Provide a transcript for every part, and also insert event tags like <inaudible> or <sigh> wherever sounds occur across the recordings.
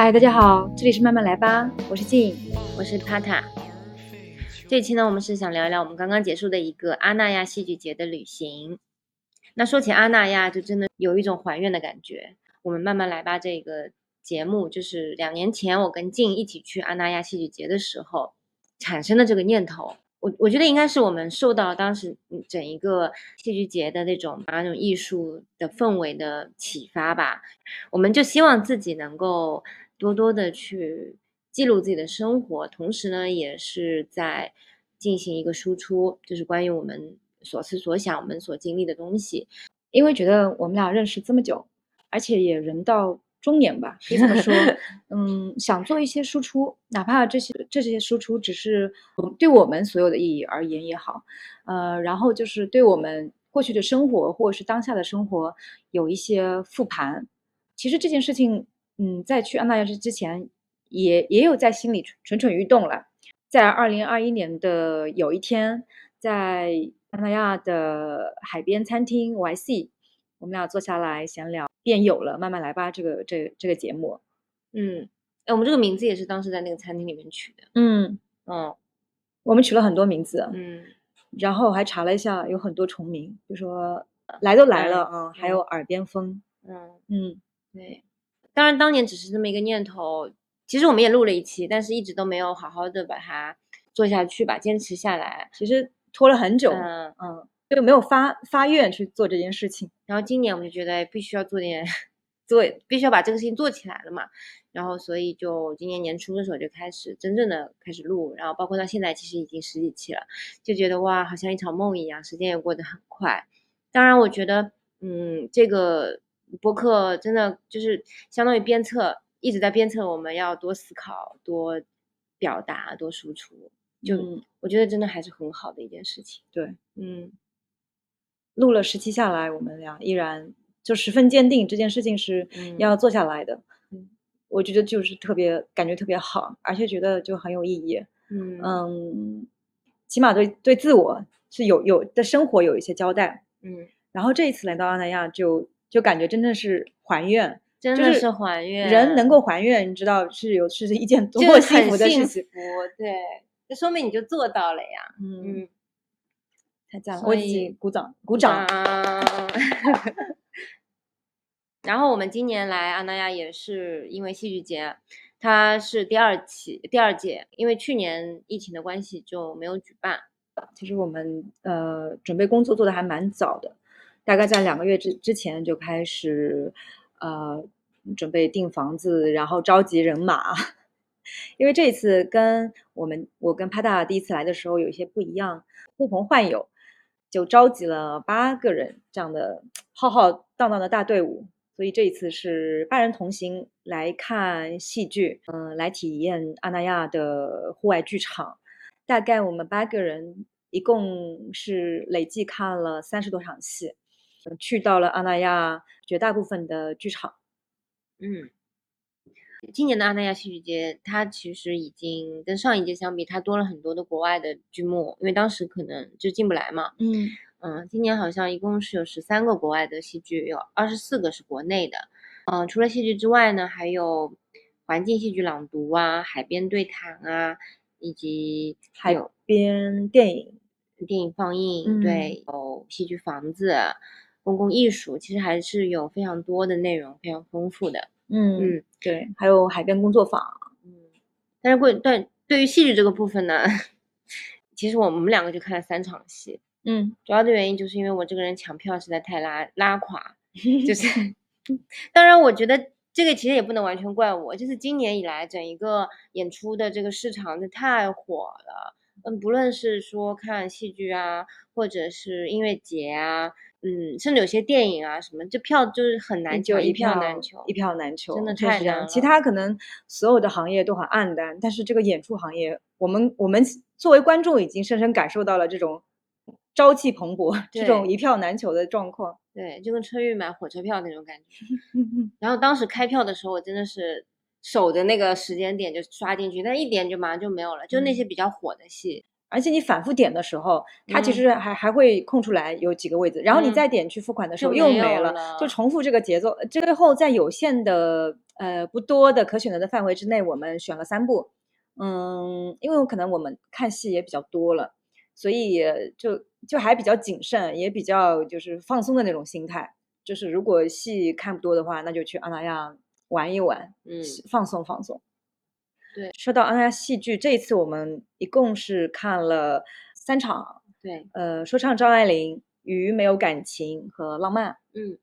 嗨，大家好，这里是慢慢来吧，我是静，我是帕塔。这期呢，我们是想聊一聊我们刚刚结束的一个阿那亚戏剧节的旅行。那说起阿那亚，就真的有一种还愿的感觉。我们慢慢来吧这个节目，就是两年前我跟静一起去阿那亚戏剧节的时候产生的这个念头。我我觉得应该是我们受到当时整一个戏剧节的那种那种艺术的氛围的启发吧。我们就希望自己能够。多多的去记录自己的生活，同时呢，也是在进行一个输出，就是关于我们所思所想、我们所经历的东西。因为觉得我们俩认识这么久，而且也人到中年吧，可以这么说。<laughs> 嗯，想做一些输出，哪怕这些这些输出只是对我们所有的意义而言也好。呃，然后就是对我们过去的生活或者是当下的生活有一些复盘。其实这件事情。嗯，在去安那亚之之前，也也有在心里蠢蠢欲动了。在二零二一年的有一天，在安那亚的海边餐厅 YC，我们俩坐下来闲聊，便有了“慢慢来吧”这个这这个节目。嗯，哎，我们这个名字也是当时在那个餐厅里面取的。嗯嗯，我们取了很多名字。嗯，然后还查了一下，有很多重名，就说来都来了，嗯，还有耳边风。嗯嗯，对。当然，当年只是这么一个念头。其实我们也录了一期，但是一直都没有好好的把它做下去吧，坚持下来。其实拖了很久，嗯嗯，就没有发发愿去做这件事情。然后今年我们就觉得必须要做点，做必须要把这个事情做起来了嘛。然后所以就今年年初的时候就开始真正的开始录，然后包括到现在其实已经十几期了，就觉得哇，好像一场梦一样，时间也过得很快。当然，我觉得，嗯，这个。播客真的就是相当于鞭策，一直在鞭策我们要多思考、多表达、多输出。就我觉得真的还是很好的一件事情。对，嗯，录了十期下来，我们俩依然就十分坚定这件事情是要做下来的。嗯，我觉得就是特别感觉特别好，而且觉得就很有意义。嗯嗯，起码对对自我是有有的生活有一些交代。嗯，然后这一次来到阿那亚就。就感觉真的是还愿，真的是还愿。人能够还愿，你知道是有是一件多么幸福的事情。对，这说明你就做到了呀。嗯，太赞了！我已经鼓掌，鼓掌。<laughs> 然后我们今年来阿那亚也是因为戏剧节，它是第二期第二届，因为去年疫情的关系就没有举办。其实我们呃准备工作做的还蛮早的。大概在两个月之之前就开始，呃，准备订房子，然后召集人马，<laughs> 因为这一次跟我们我跟帕达第一次来的时候有一些不一样，呼朋唤友，就召集了八个人这样的浩浩荡荡的大队伍，所以这一次是八人同行来看戏剧，嗯，来体验阿那亚的户外剧场。大概我们八个人一共是累计看了三十多场戏。去到了阿那亚绝大部分的剧场，嗯，今年的阿那亚戏剧节，它其实已经跟上一届相比，它多了很多的国外的剧目，因为当时可能就进不来嘛，嗯。嗯，今年好像一共是有十三个国外的戏剧，有二十四个是国内的，嗯，除了戏剧之外呢，还有环境戏剧朗读啊、海边对谈啊，以及还有边电影。电影放映，对，有戏剧房子。公共艺术，其实还是有非常多的内容，非常丰富的。嗯嗯对，还有海边工作坊，嗯，但是会对对于戏剧这个部分呢，<laughs> 其实我们两个就看了三场戏，嗯主要的原因就是因为我这个人抢票实在太拉拉垮，<laughs> 就是，<laughs> 当然我觉得这个其实也不能完全怪我，就是今年以来整一个演出的这个市场就太火了，嗯，不论是说看戏剧啊，或者是音乐节啊，嗯，甚至有些电影啊什么，这票就是很难抢，就一票难求，一票难求，真的确实这样太难了其他可能所有的行业都很暗淡，但是这个演出行业，我们我们作为观众已经深深感受到了这种朝气蓬勃、这种一票难求的状况。对，就跟春运买火车票那种感觉。<laughs> 然后当时开票的时候，我真的是守着那个时间点就刷进去，但一点就马上就没有了，就那嗯些比较火的戏。而且你反复点的时候，它其嗯实还还会空出来有几个位置，然后你嗯再点去付款的时就候又没没了，就重复这个节奏。最后在有限的呃不多的可选择的范围之内，我们选了三部。嗯，因为可能我们看戏也比较多了，所以就就还比较谨慎，也比较就是放松的那种心态。就是如果戏看不多的话，那就去阿那亚玩一玩，嗯，放松放松。对说到阿那亚戏剧，这一次我们一共是看了三场，对，呃，说唱张爱玲、《鱼没有感情》和《浪漫》。嗯，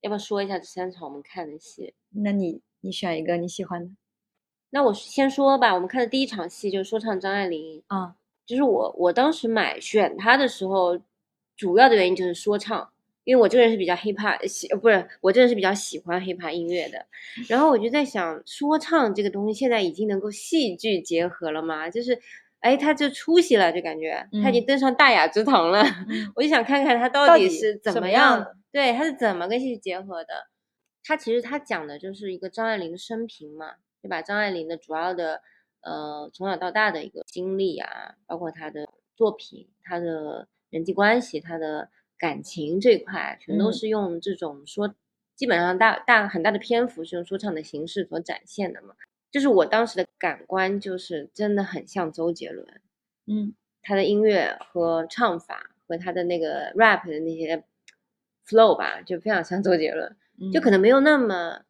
要不要说一下这三场我们看的戏？那你你选一个你喜欢的那我先说吧，我们看的第一场戏就是说唱张爱玲，啊？就是我我当时买选它的时候，主要的原因就是说唱，因为我这个人是比较 hiphop 喜，呃不是我这个人是比较喜欢 hiphop 音乐的，然后我就在想，说唱这个东西现在已经能够戏剧结合了吗？就是，哎，他就出息了，就感觉他已经嗯登上大雅之堂了，嗯 <laughs> 我就想看看他到到底底是怎怎么么样，对，他是怎么跟戏剧结合的。他其实他讲的就是一个张爱玲的生平嘛，对吧？张爱玲的主要的呃从小到大的一个经历啊，包括她的作品、她的人际关系、她的感情这一块，全都嗯是用这种说，基本上大大很大的篇幅是用说唱的形式所展现的嘛。就是我当时的感官，就是真的很像周杰伦，嗯他的音乐和唱法和他的那个 rap 的那些 flow 吧，就非常像周杰伦。就可能能没有那么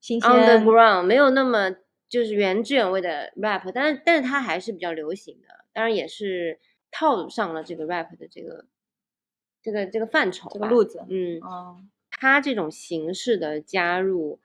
新鲜 underground，没有那么就是原汁原味的 rap，但是但是他还是比较流行的，当然也是套上了这个 rap 的这个这个这个范畴吧这个路子。嗯，哦，它这种形式的加入，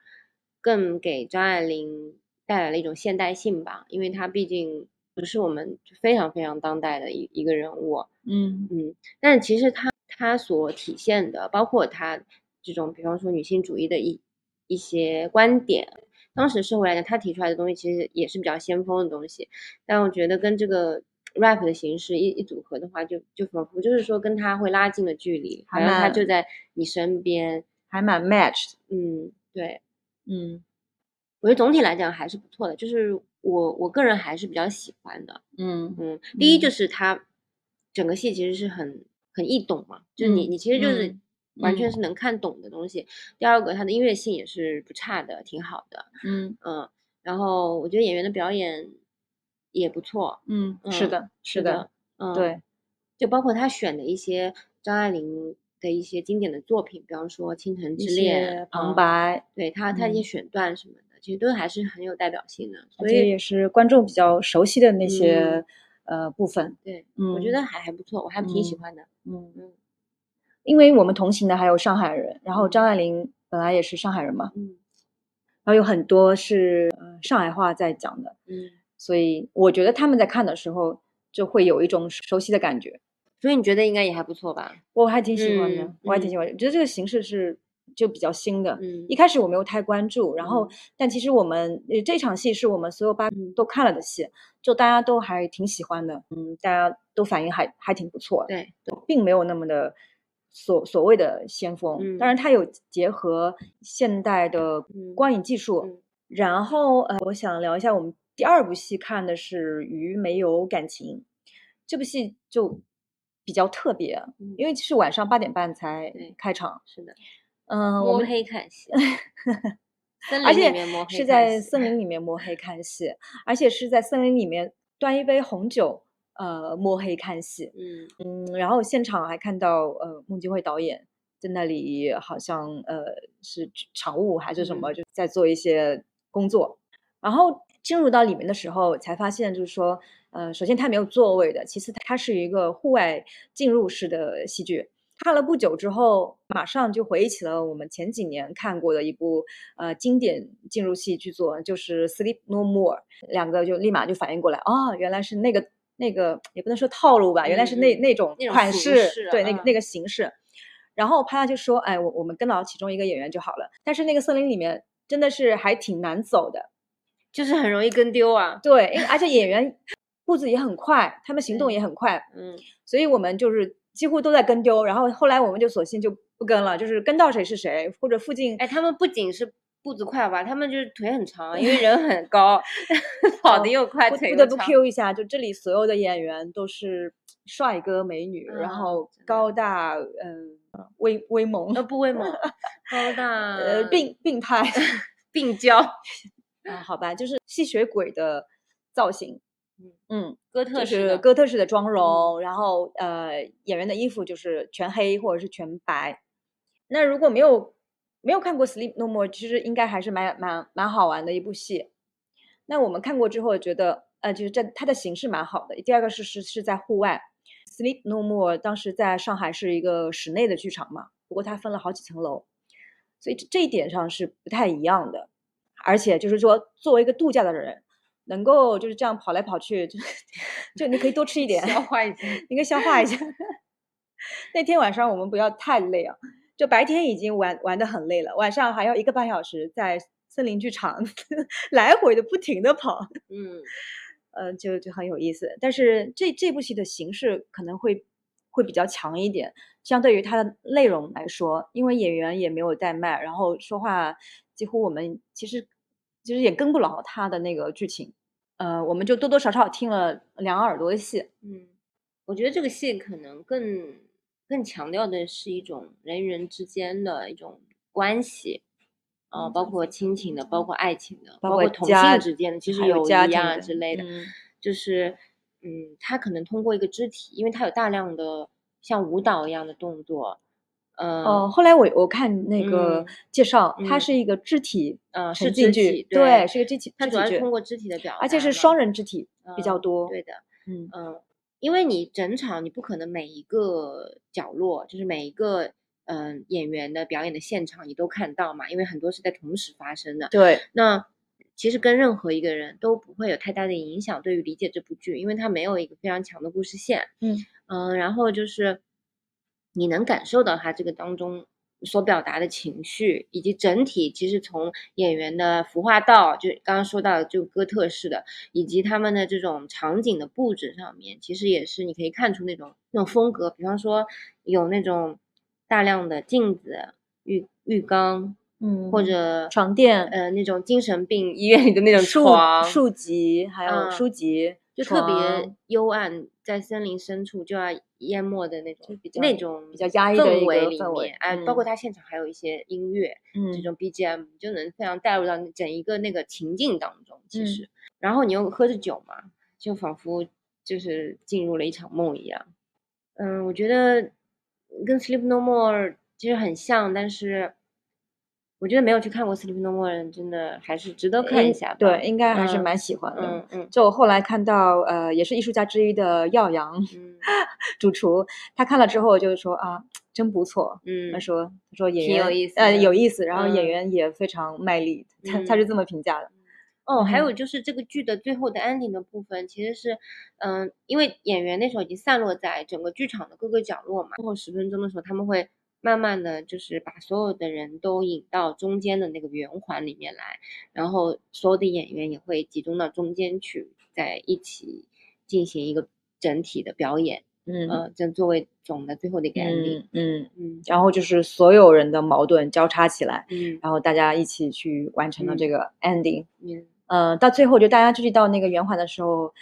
更给张爱玲带来了一种现代性吧，因为她毕竟不是我们非常非常当代的一一个人物，嗯嗯，但是其实他他所体现的，包括他这种，比方说女性主义的一一些观点，当时社会来讲，他提出来的东西其实也是比较先锋的东西。但我觉得跟这个 rap 的形式一一组合的话，就就仿佛就是说跟他会拉近了距离，好像他就在你身边。还蛮 match 的。嗯，对，嗯我觉得总体来讲还是不错的，就是我我个人还是比较喜欢的。嗯嗯，第一就嗯是他整个戏其实是很很易懂嘛，就是你嗯你其实就是嗯完全嗯是能看懂的东西。第二个，它的音乐性也是不差的，挺好的。嗯嗯，然后我觉得演员的表演也不错。嗯，是嗯的，是的，，嗯，，对，就包括他选的一些张爱玲的一些经典的作品，比方说《倾城之恋些》旁嗯白，对他他一些嗯选段什么的，其实都还是很有代表性的。所以也是观众比较熟悉的那些呃部分。对，嗯，我觉得还还不错，我还挺喜嗯欢的。嗯，嗯因为我们同行的还有上海人，然后嗯张爱玲本来也是上海人嘛，嗯然后有很多是呃上海话在讲的，嗯。所以我觉得他们在看的时候就会有一种熟悉的感觉，所以你觉得应该也还不错吧？我还挺喜欢的，嗯我还挺喜欢的，我觉得这个形式是就比较新的。嗯一开始我没有太关注，然后嗯但其实我们呃这场戏是我们所有八嗯都看了的戏，就大家都还挺喜欢的，嗯，大家都反应还还挺不错的，对，并没有那么的所所谓的先锋。当然，它有结合现代的嗯光影技术。嗯然后呃，我想聊一下我们第二部戏看的是《鱼没有感情》，这部戏就比较特别，嗯因为是晚上八点半才开场。是的，嗯，们黑看戏，<laughs> 森而且林里面摸黑是在森林里面摸黑看戏，而且是在森林里面端一杯红酒，呃，摸黑看戏。嗯嗯，然后现场还看到呃孟京辉导演在那里好像呃是场务还是什么，嗯就在做一些工作。然后进入到里面的时候，才发现就是说，呃，首先它没有座位的，其次它是一个户外进入式的戏剧。看了不久之后，马上就回忆起了我们前几年看过的一部呃经典进入戏剧作，就是《Sleep No More》。两个就立马就反应过来，哦，原来是那个那个，也不能说套路吧，原来是那那种款式，对那个那个形式。然后帕拉就说：“哎，我我们跟到其中一个演员就好了。”但是那个森林里面真的是还挺难走的，就是很容易跟丢啊。对，因为而且演员步子也很快，他们行动也很快，嗯，所以我们就是几乎都在跟丢。然后后来我们就索性就不跟了，就是跟到谁是谁，或者附近哎，他们不仅是步子快吧，他们就是腿很长，因为 <laughs> 人很高，<laughs> 跑得又快，不腿又不得不长 Q 一下，就这里所有的演员都是帅哥美女，然啊后高大，嗯、威威猛，呃，不威猛，<laughs> 高大，呃，病病态病娇，啊，好吧，就是吸血鬼的造型，嗯嗯，哥就是特式的，哥特式的妆容，然后呃，演员的衣服就是全黑或者是全白。那如果没有没有看过《Sleep No More》，其实应该还是蛮蛮蛮好玩的一部戏。那我们看过之后觉得，呃，就是这它的形式蛮好的。第二个是是是在户外，《Sleep No More》当时在上海是一个室内的剧场嘛，不过它分了好几层楼，所以这这一点上是不太一样的。而且就是说，作为一个度假的人，能够就是这样跑来跑去，就 <laughs> 就你可以多吃一点，消化一下，应该消化一下。<laughs> 那天晚上我们不要太累啊，就白天已经玩玩的很累了，晚上还要一个半小时在森林剧场 <laughs> 来回的不停的跑，嗯，呃，就就很有意思。但是这这部戏的形式可能会会比较强一点，相对于它的内容来说，因为演员也没有带麦，然后说话几乎我们其实其实也跟不牢他的那个剧情，呃，我们就多多少少听了两个耳朵的戏。嗯，我觉得这个戏可能更更强调的是一种人与人之间的一种关系，呃，包括亲情的，包括爱情的，包括同性之间的，其实友谊啊之类的，嗯。就是嗯，他可能通过一个肢体，因为他有大量的像舞蹈一样的动作，呃，哦，后来我我看那个嗯介绍，它嗯是一个肢体呃，是肢体，，对，是一个肢体它主要是通过肢体的表达，而且是双人肢体比较嗯多。对的，嗯嗯，因为你整场你不可能每一个角落，就是每一个嗯、呃演员的表演的现场你都看到嘛，因为很多是在同时发生的。对，那其实跟任何一个人都不会有太大的影响，对于理解这部剧，因为它没有一个非常强的故事线。嗯嗯、然后就是你能感受到他这个当中所表达的情绪，以及整体其实从演员的服化道，就刚刚说到的就哥特式的，以及他们的这种场景的布置上面，其实也是你可以看出那种那种风格，比方说有那种大量的镜子、浴浴缸，嗯，或者床垫、呃那种精神病医院里的那种书床，书籍，还有嗯书籍，就特别幽暗，在森林深处就要淹没的那种比较那种比较压抑的一氛围里面，哎，包括嗯它现场还有一些音乐，嗯这嗯种 BGM，就能非常带入到整一个那个情境当中。其嗯实，然后你又喝着酒嘛，就仿佛就是进入了一场梦一样。嗯，我觉得跟 Sleep No More 其实很像，但是我觉得没有去看过 Sleep No More 的人，真的还是值得看一下吧。对，应该还是嗯蛮喜欢的。嗯嗯就我后来看到，呃，也是艺术家之一的耀阳嗯 <laughs> 主厨，他看了之后就是说啊，真不错。嗯，他说他说演挺有意思呃有意思，然后演嗯员也非常卖力，他他是这么评价的。哦，还有嗯就是这个剧的最后的 ending 的部分，其实是，嗯，因为演员那时候已经散落在整个剧场的各个角落嘛，最后十分钟的时候，他们会慢慢的就是把所有的人都引到中间的那个圆环里面来，然后所有的演员也会集中到中间去，在一起进行一个整体的表演，嗯。呃，这作为总的最后的一个 ending，嗯嗯，嗯。然后就是所有人的矛盾交叉起来，嗯。然后大家一起去完成了这个 ending。嗯。呃，到最后就大家聚集到那个圆环的时候，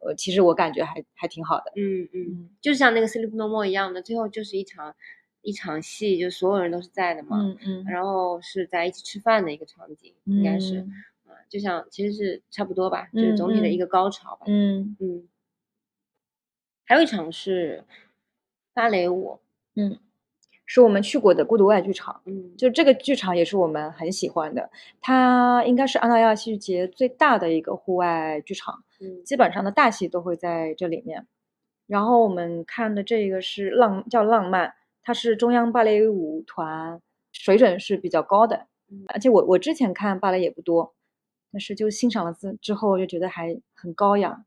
呃，其实我感觉还还挺好的。嗯嗯。嗯。就像那个《Sleep No More》一样的，最后就是一场一场戏，就所有人都是在的嘛，嗯嗯，然后是在一起吃饭的一个场景，应该是，就像其实是差不多吧，就是总体的一嗯个高潮吧，嗯。嗯，还有一场是芭蕾舞，嗯，是我们去过的孤独外剧场。嗯，就这个剧场也是我们很喜欢的，它应该是安那亚戏剧节最大的一个户外剧场，嗯基本上的大戏都会在这里面。然后我们看的这个是浪叫浪漫，它是中央芭蕾舞团，水准是比较高的。嗯而且我我之前看芭蕾也不多，但是就欣赏了之之后就觉得还很高雅。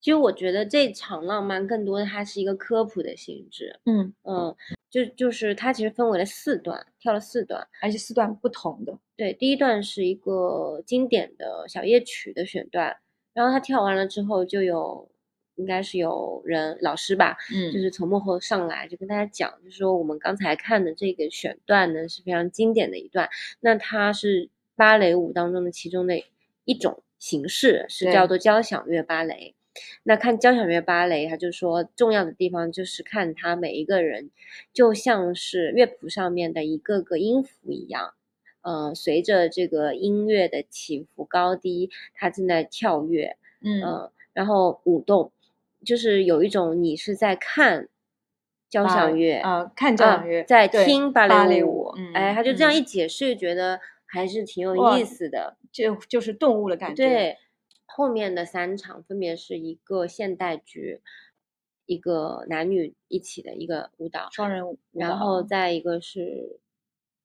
其实我觉得这场浪漫更多的它是一个科普的性质，嗯，嗯，就就是它其实分为了四段，跳了四段。而且四段不同的。对，第一段是一个经典的小夜曲的选段，然后他跳完了之后，就有应该是有人老师吧，嗯。就是从幕后上来就跟大家讲，就是说我们刚才看的这个选段呢是非常经典的一段，那它是芭蕾舞当中的其中的一种形式，是叫做交响乐芭蕾。那看交响乐芭蕾，他就说重要的地方就是看他每一个人就像是乐谱上面的一个个音符一样，呃，随着这个音乐的起伏高低，它正在跳跃，嗯。呃，然后舞动，就是有一种你是在看交响乐，啊，看交啊响乐，在听芭芭蕾蕾舞，嗯哎，他就这样嗯一解释，觉得还是挺有意思的。就就是顿悟的感觉。对，后面的三场分别是一个现代剧，一个男女一起的一个舞蹈，双人舞然后再一个是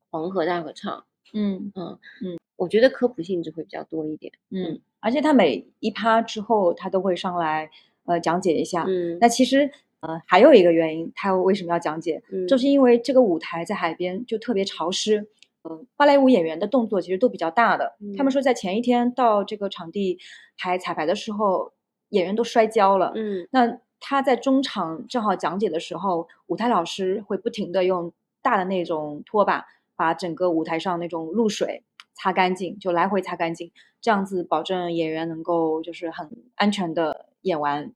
黄河大合唱。嗯嗯嗯，我觉得科普性质会比较多一点。嗯，而且他每一趴之后，他都会上来呃讲解一下。嗯，那其实呃还有一个原因，他为什么要讲解，嗯就是因为这个舞台在海边就特别潮湿。嗯、芭蕾舞演员的动作其实都比较大的。他们嗯说在前一天到这个场地排彩排的时候，演员都摔跤了。嗯那他在中场正好讲解的时候，舞台老师会不停的用大的那种拖把把整个舞台上那种露水擦干净，就来回擦干净，这样子保证演员能够就是很安全的演完。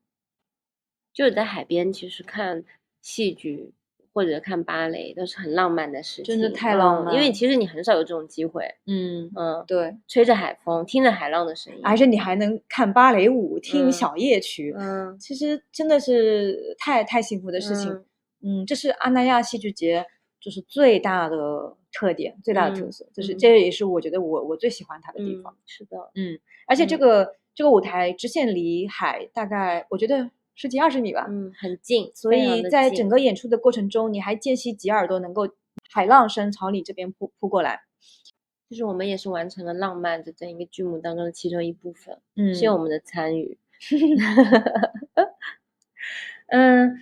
就是在海边，其实看戏剧或者看芭蕾都是很浪漫的事情，真的太浪漫嗯因为其实你很少有这种机会，嗯，嗯，对，吹着海风，听着海浪的声音，而且你还能看芭蕾舞，听嗯小夜曲，嗯其实真的是太太幸福的事情。嗯嗯，这是阿那亚戏剧节就是最大的特点，最大的特嗯色，就是嗯这也是我觉得我我最喜欢它的地嗯方。，是的，嗯，而且这嗯个、这个舞台直线离海大概我觉得十几二十米吧，嗯，很近，所以在整个演出的过程中，你还间隙几耳朵能够海浪声朝你这边扑扑过来。就是我们也是完成了浪漫这整一个剧目当中的其中一部分，嗯谢谢我们的参与。<laughs> 嗯，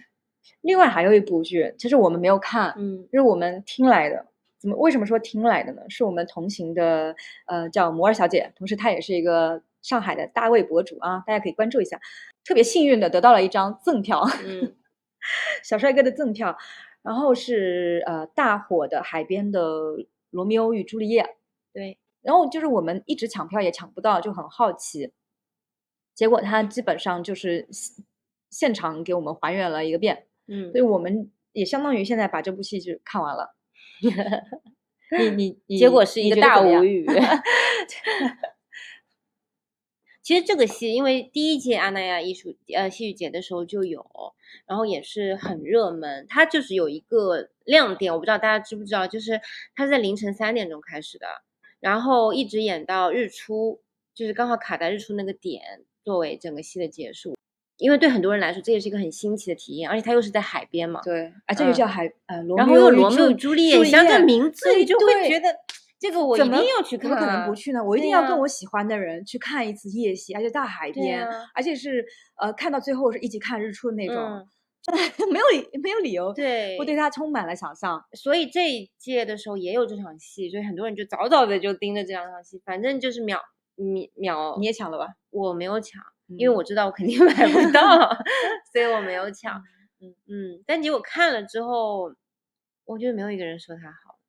另外还有一部剧，其实我们没有看，嗯就是我们听来的。怎么为什么说听来的呢？是我们同行的呃叫摩尔小姐，同时她也是一个上海的大卫博主啊，大家可以关注一下。特别幸运的得到了一张赠票，嗯 <laughs> 小帅哥的赠票，然后是呃大火的海边的《罗密欧与朱丽叶》，对，然后就是我们一直抢票也抢不到，就很好奇。结果他基本上就是现现场给我们还原了一个遍，嗯所以我们也相当于现在把这部戏就看完了。<laughs> 你你你，<laughs> 结果是一个大无语。其实这个戏，因为第一届阿那亚艺术呃戏剧节的时候就有，然后也是很热门。它就是有一个亮点，我不知道大家知不知道，就是它是在凌晨三点钟开始的，然后一直演到日出，就是刚好卡在日出那个点，作为整个戏的结束。因为对很多人来说，这也是一个很新奇的体验，而且它又是在海边嘛。对，啊，这就嗯叫海呃罗然密欧与后又罗密欧朱朱丽叶，你想这名字你就会觉得这个我一怎么定要去看、啊，怎么可能不去呢？我一定要跟我喜欢的人去看一次夜戏，而且大海边，啊而且是呃看到最后是一起看日出的那种，嗯 <laughs> 没有理没有理由，对我对它充满了想象。所以这一届的时候也有这场戏，所以很多人就早早的就盯着这两场戏，反正就是秒秒秒，你也抢了吧？我没有抢，因为嗯我知道我肯定 <laughs> 买不到，<laughs> 所以我没有抢。嗯嗯，但结果看了之后，我觉得没有一个人说他好。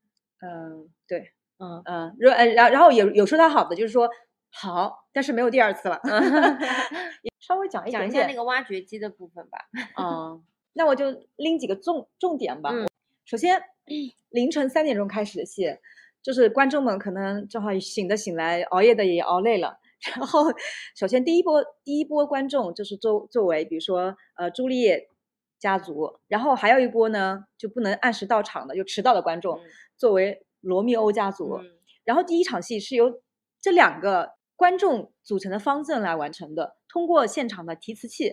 嗯，对，嗯，嗯，然呃然然后有有说他好的，就是说好，但是没有第二次了。<laughs> <laughs> 稍微讲一讲一下那个挖掘机的部分吧。嗯，<laughs> 那我就拎几个重重点吧。嗯首先，凌晨三点钟开始的戏，就是观众们可能正好醒的醒来，熬夜的也熬累了。然后，首先第一波第一波观众就是作作为，比如说呃朱丽叶家族，然后还有一波呢就不能按时到场的，就迟到的观众，嗯作为罗密欧家族。嗯然后第一场戏是由这两个观众组成的方阵来完成的，通过现场的提词器，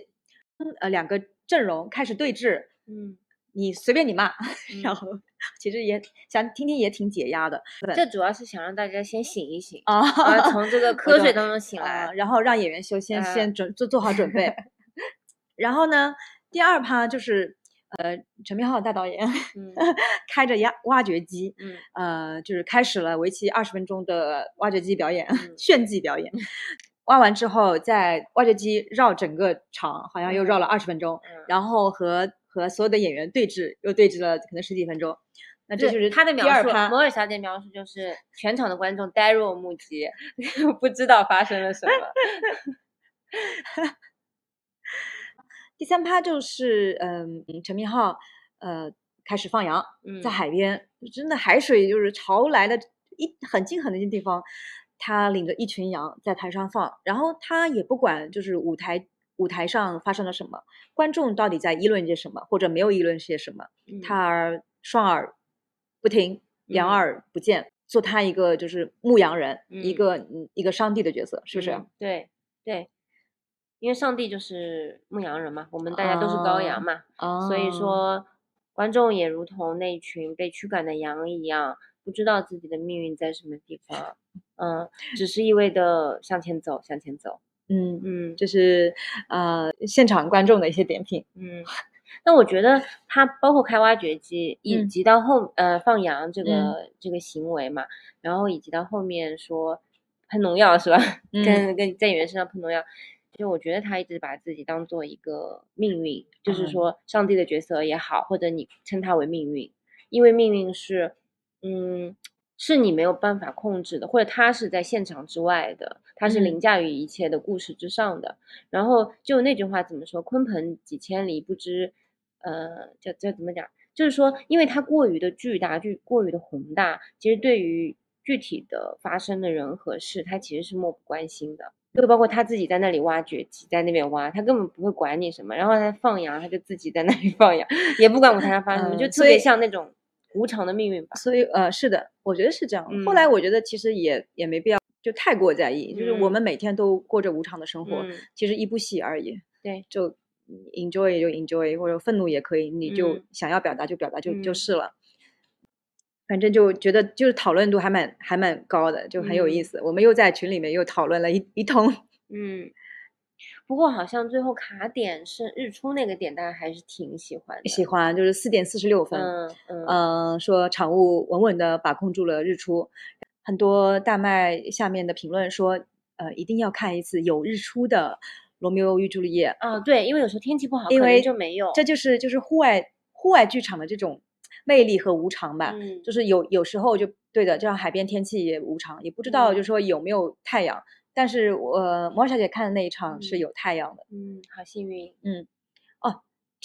嗯呃，两个阵容开始对峙，嗯，你随便你骂，然嗯后其实也想听听也挺解压的，这主要是想让大家先醒一醒，啊，啊，从这个瞌睡当中醒啊来。然后让演员修先啊先准做做好准备，<laughs> 然后呢，第二趴就是呃陈明昊大导演嗯 <laughs> 开着挖挖掘机，嗯呃，就是开始了为期二十分钟的挖掘机表演，嗯炫技表演。挖完之后，在挖掘机绕整个场，好像又绕了二十分钟，嗯，然后和和所有的演员对峙，又对峙了可能十几分钟。那这就是他的描述，摩尔小姐描述就是全场的观众呆若木鸡，<laughs> 不知道发生了什么。<laughs> 第三趴就是，嗯，陈明昊，呃，开始放羊，在嗯。海边，真的海水就是潮来的一很近很近的地方，他领着一群羊在台上放，然后他也不管就是舞台舞台上发生了什么，观众到底在议论些什么，或者没有议论些什么，嗯。他儿双耳不听，两嗯。耳不见，做他一个就是牧羊人，一嗯。个嗯一个上帝的角色，是不是？嗯对对，因为上帝就是牧羊人嘛，我们大家都是羔羊嘛，所以哦说观众也如同那群被驱赶的羊一样，不知道自己的命运在什么地方，嗯，只是一味的向前走，向前走，嗯，嗯这是呃现场观众的一些点评。嗯。那我觉得他包括开挖掘机，以嗯及到后呃放羊这嗯个、这个行为嘛，然后以及到后面说喷农药是吧？嗯跟跟在演员身上喷农药，就我觉得他一直把自己当做一个命运，就是嗯说上帝的角色也好，或者你称它为命运，因为命运是，嗯，是你没有办法控制的，或者他是在现场之外的，他是嗯凌驾于一切的故事之上的。然后就那句话怎么说？鲲鹏几千里，不知，呃，叫叫怎么讲？就是说，因为它过于的巨大，巨过于的宏大，其实对于具体的发生的人和事，他其实是漠不关心的。就包括他自己在那里挖掘机，在那边挖，他根本不会管你什么。然后他放羊，他就自己在那里放羊，也不管舞台上发生什么，就特别像那种无常的命运吧。所以呃，是的，我觉得是这样。后来我觉得其实也也没必要就太过在意，就是我嗯们每天都过着无常的生活，嗯，其实一部戏而已，对，就嗯 enjoy 就 enjoy，或者愤怒也可以，你就嗯想要表达就表达就、就嗯是了。反正就觉得就是讨论度还蛮还蛮高的，就很有意嗯思。我们又在群里面又讨论了一一通。<laughs> 嗯。不过好像最后卡点是日出那个点，大家还是挺喜欢的。喜欢就是四点四十六分，嗯嗯嗯，说场务稳稳的把控住了日出。很多大麦下面的评论说，呃，一定要看一次有日出的《罗密欧与朱丽叶》，哦，对，因为有时候天气不好，可能因为就没有。这就是就是户外户外剧场的这种魅力和无常吧。嗯，就是有有时候就对的，就像海边天气也无常，也不知道嗯就是说有没有太阳。但是我呃摩小姐看的那一场是嗯有太阳的。嗯，好幸运。哦，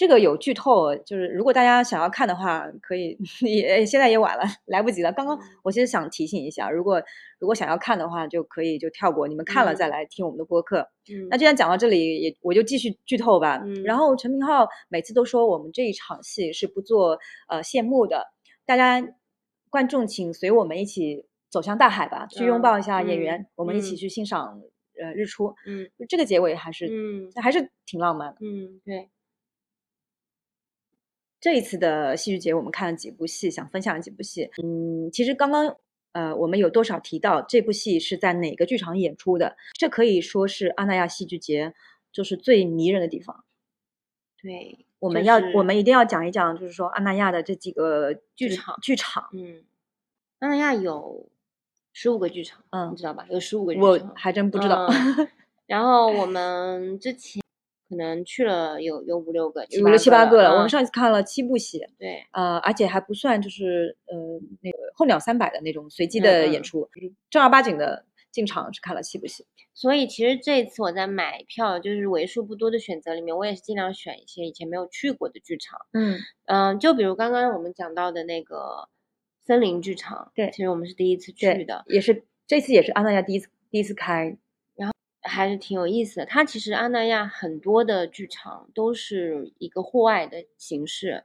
这个有剧透，就是如果大家想要看的话，可以 <laughs> 也现在也晚了，来不及了。刚刚嗯我其实想提醒一下，如果如果想要看的话，就可以就跳过，你们看了再嗯来听我们的播客。嗯，那既然讲到这里，也我就继续剧透吧。嗯然嗯后陈明昊每次都说我们这一场戏是不做呃谢幕的，大家观众请随我们一起走向大海吧，去拥嗯抱一下演嗯员，我们一起嗯去欣赏呃日出。嗯这个结尾还是、嗯还是挺浪漫的。嗯，对，这一次的戏剧节，我们看了几部戏，想分享几部戏。嗯，其实刚刚呃，我们有多少提到这部戏是在哪个剧场演出的？这可以说是阿那亚戏剧节就是最迷人的地方。对，我们要、就是我们一定要讲一讲，就是说阿那亚的这几个剧场剧场，嗯，阿那亚有十五个剧场，嗯你知道吧？有十五个剧我，还真不知道，嗯 <laughs> 然后我们之前可能去了有有五六个，有了七八个了。我们嗯上一次看了七部戏，对，呃，而且还不算就是呃那个候鸟三百的那种随机的演出，就是正儿八经的进场是看了七部戏。所以其实这次我在买票，就是为数不多的选择里面，我也是尽量选一些以前没有去过的剧场。嗯嗯，就比如刚刚我们讲到的那个森林剧场，对其实我们是第一次去的，也是这次也是阿那亚第一次第一次开，还是挺有意思的。它其实阿那亚很多的剧场都是一个户外的形式，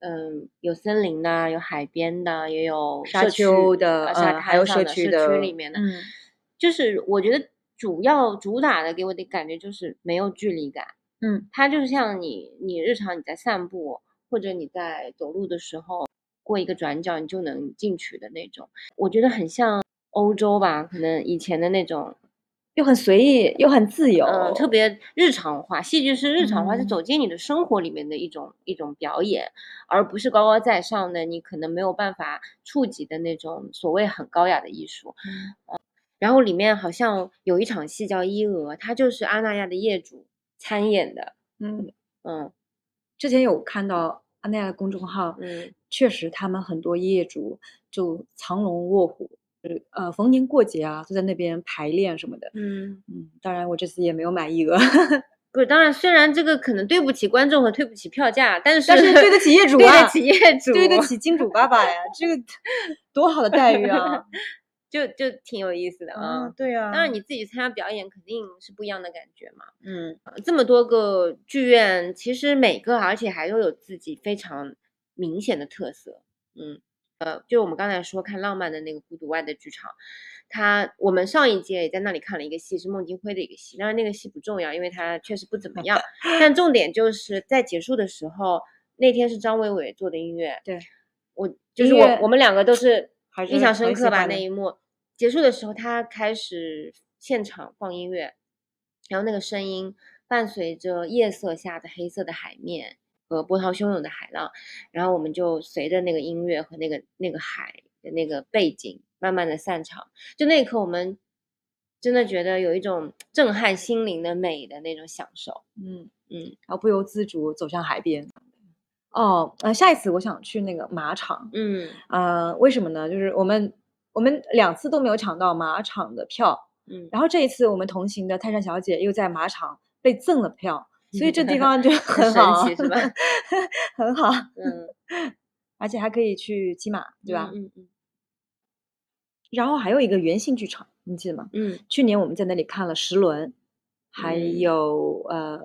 嗯，有森林的，有海边的，也有沙社区丘的呃沙嗯还有社区的里面的。嗯就是我觉得主要主打的给我的感觉就是没有距离感，嗯它就是像你你日常你在散步或者你在走路的时候过一个转角你就能进去的那种，我觉得很像欧洲吧，可能以前的那种，又很随意，又很自由，嗯、特别日常化。戏剧是日常化，是嗯走进你的生活里面的一种一种表演，而不是高高在上的，你可能没有办法触及的那种所谓很高雅的艺术。嗯然后里面好像有一场戏叫《伊俄》，它就是阿那亚的业主参演的。嗯，嗯之前有看到阿那亚的公众号，嗯确实他们很多业主就藏龙卧虎，就是呃逢年过节啊都在那边排练什么的。嗯，嗯，当然我这次也没有买一额，<laughs> 不是，当然虽然这个可能对不起观众和对不起票价，但是但是对得起业主啊 <laughs> 对啊得起业主，对得起金主爸爸呀，这个 <laughs> 多好的待遇啊！就就挺有意思的啊。啊，对啊，当然你自己参加表演肯定是不一样的感觉嘛。嗯呃这么多个剧院，其实每个而且还都有自己非常明显的特色。嗯，呃，就我们刚才说看浪漫的那个孤独外的剧场，他我们上一届也在那里看了一个戏，是孟京辉的一个戏，但是那个戏不重要，因为它确实不怎么样。<laughs> 但重点就是在结束的时候，那天是张伟伟做的音乐，对，我就是我我们两个都是印象深刻吧那一幕。结束的时候，他开始现场放音乐，然后那个声音伴随着夜色下的黑色的海面和波涛汹涌的海浪，然后我们就随着那个音乐和那个那个海的那个背景慢慢的散场。就那一刻，我们真的觉得有一种震撼心灵的美的那种享受。嗯，嗯然后不由自主走向海边。哦，呃，下一次我想去那个马场，嗯呃，为什么呢？就是我们我们两次都没有抢到马场的票，嗯，然后这一次我们同行的泰山小姐又在马场被赠了票，所以这地方就 <laughs> 很神好，奇是吧？<laughs> 很好，嗯，而且还可以去骑马，对吧？嗯嗯然后还有一个圆形剧场，你记得吗？嗯，去年我们在那里看了十轮，还嗯有、呃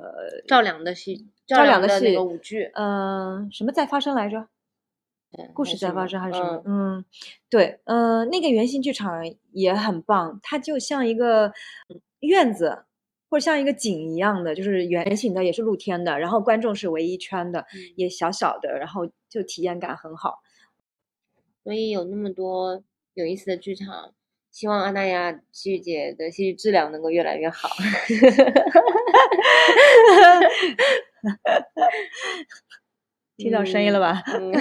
赵良的戏，赵良的的那戏个舞剧，呃什么在发生来着？故事在发生还是什么？嗯嗯，对，呃，那个圆形剧场也很棒，它就像一个院子，或者像一个井一样的，就是圆形的，也是露天的，然后观众是围一圈的，嗯也小小的，然后就体验感很好。所以有那么多有意思的剧场，希望阿那亚戏剧节的戏剧质量能够越来越好。<laughs> 听到声音了吧？嗯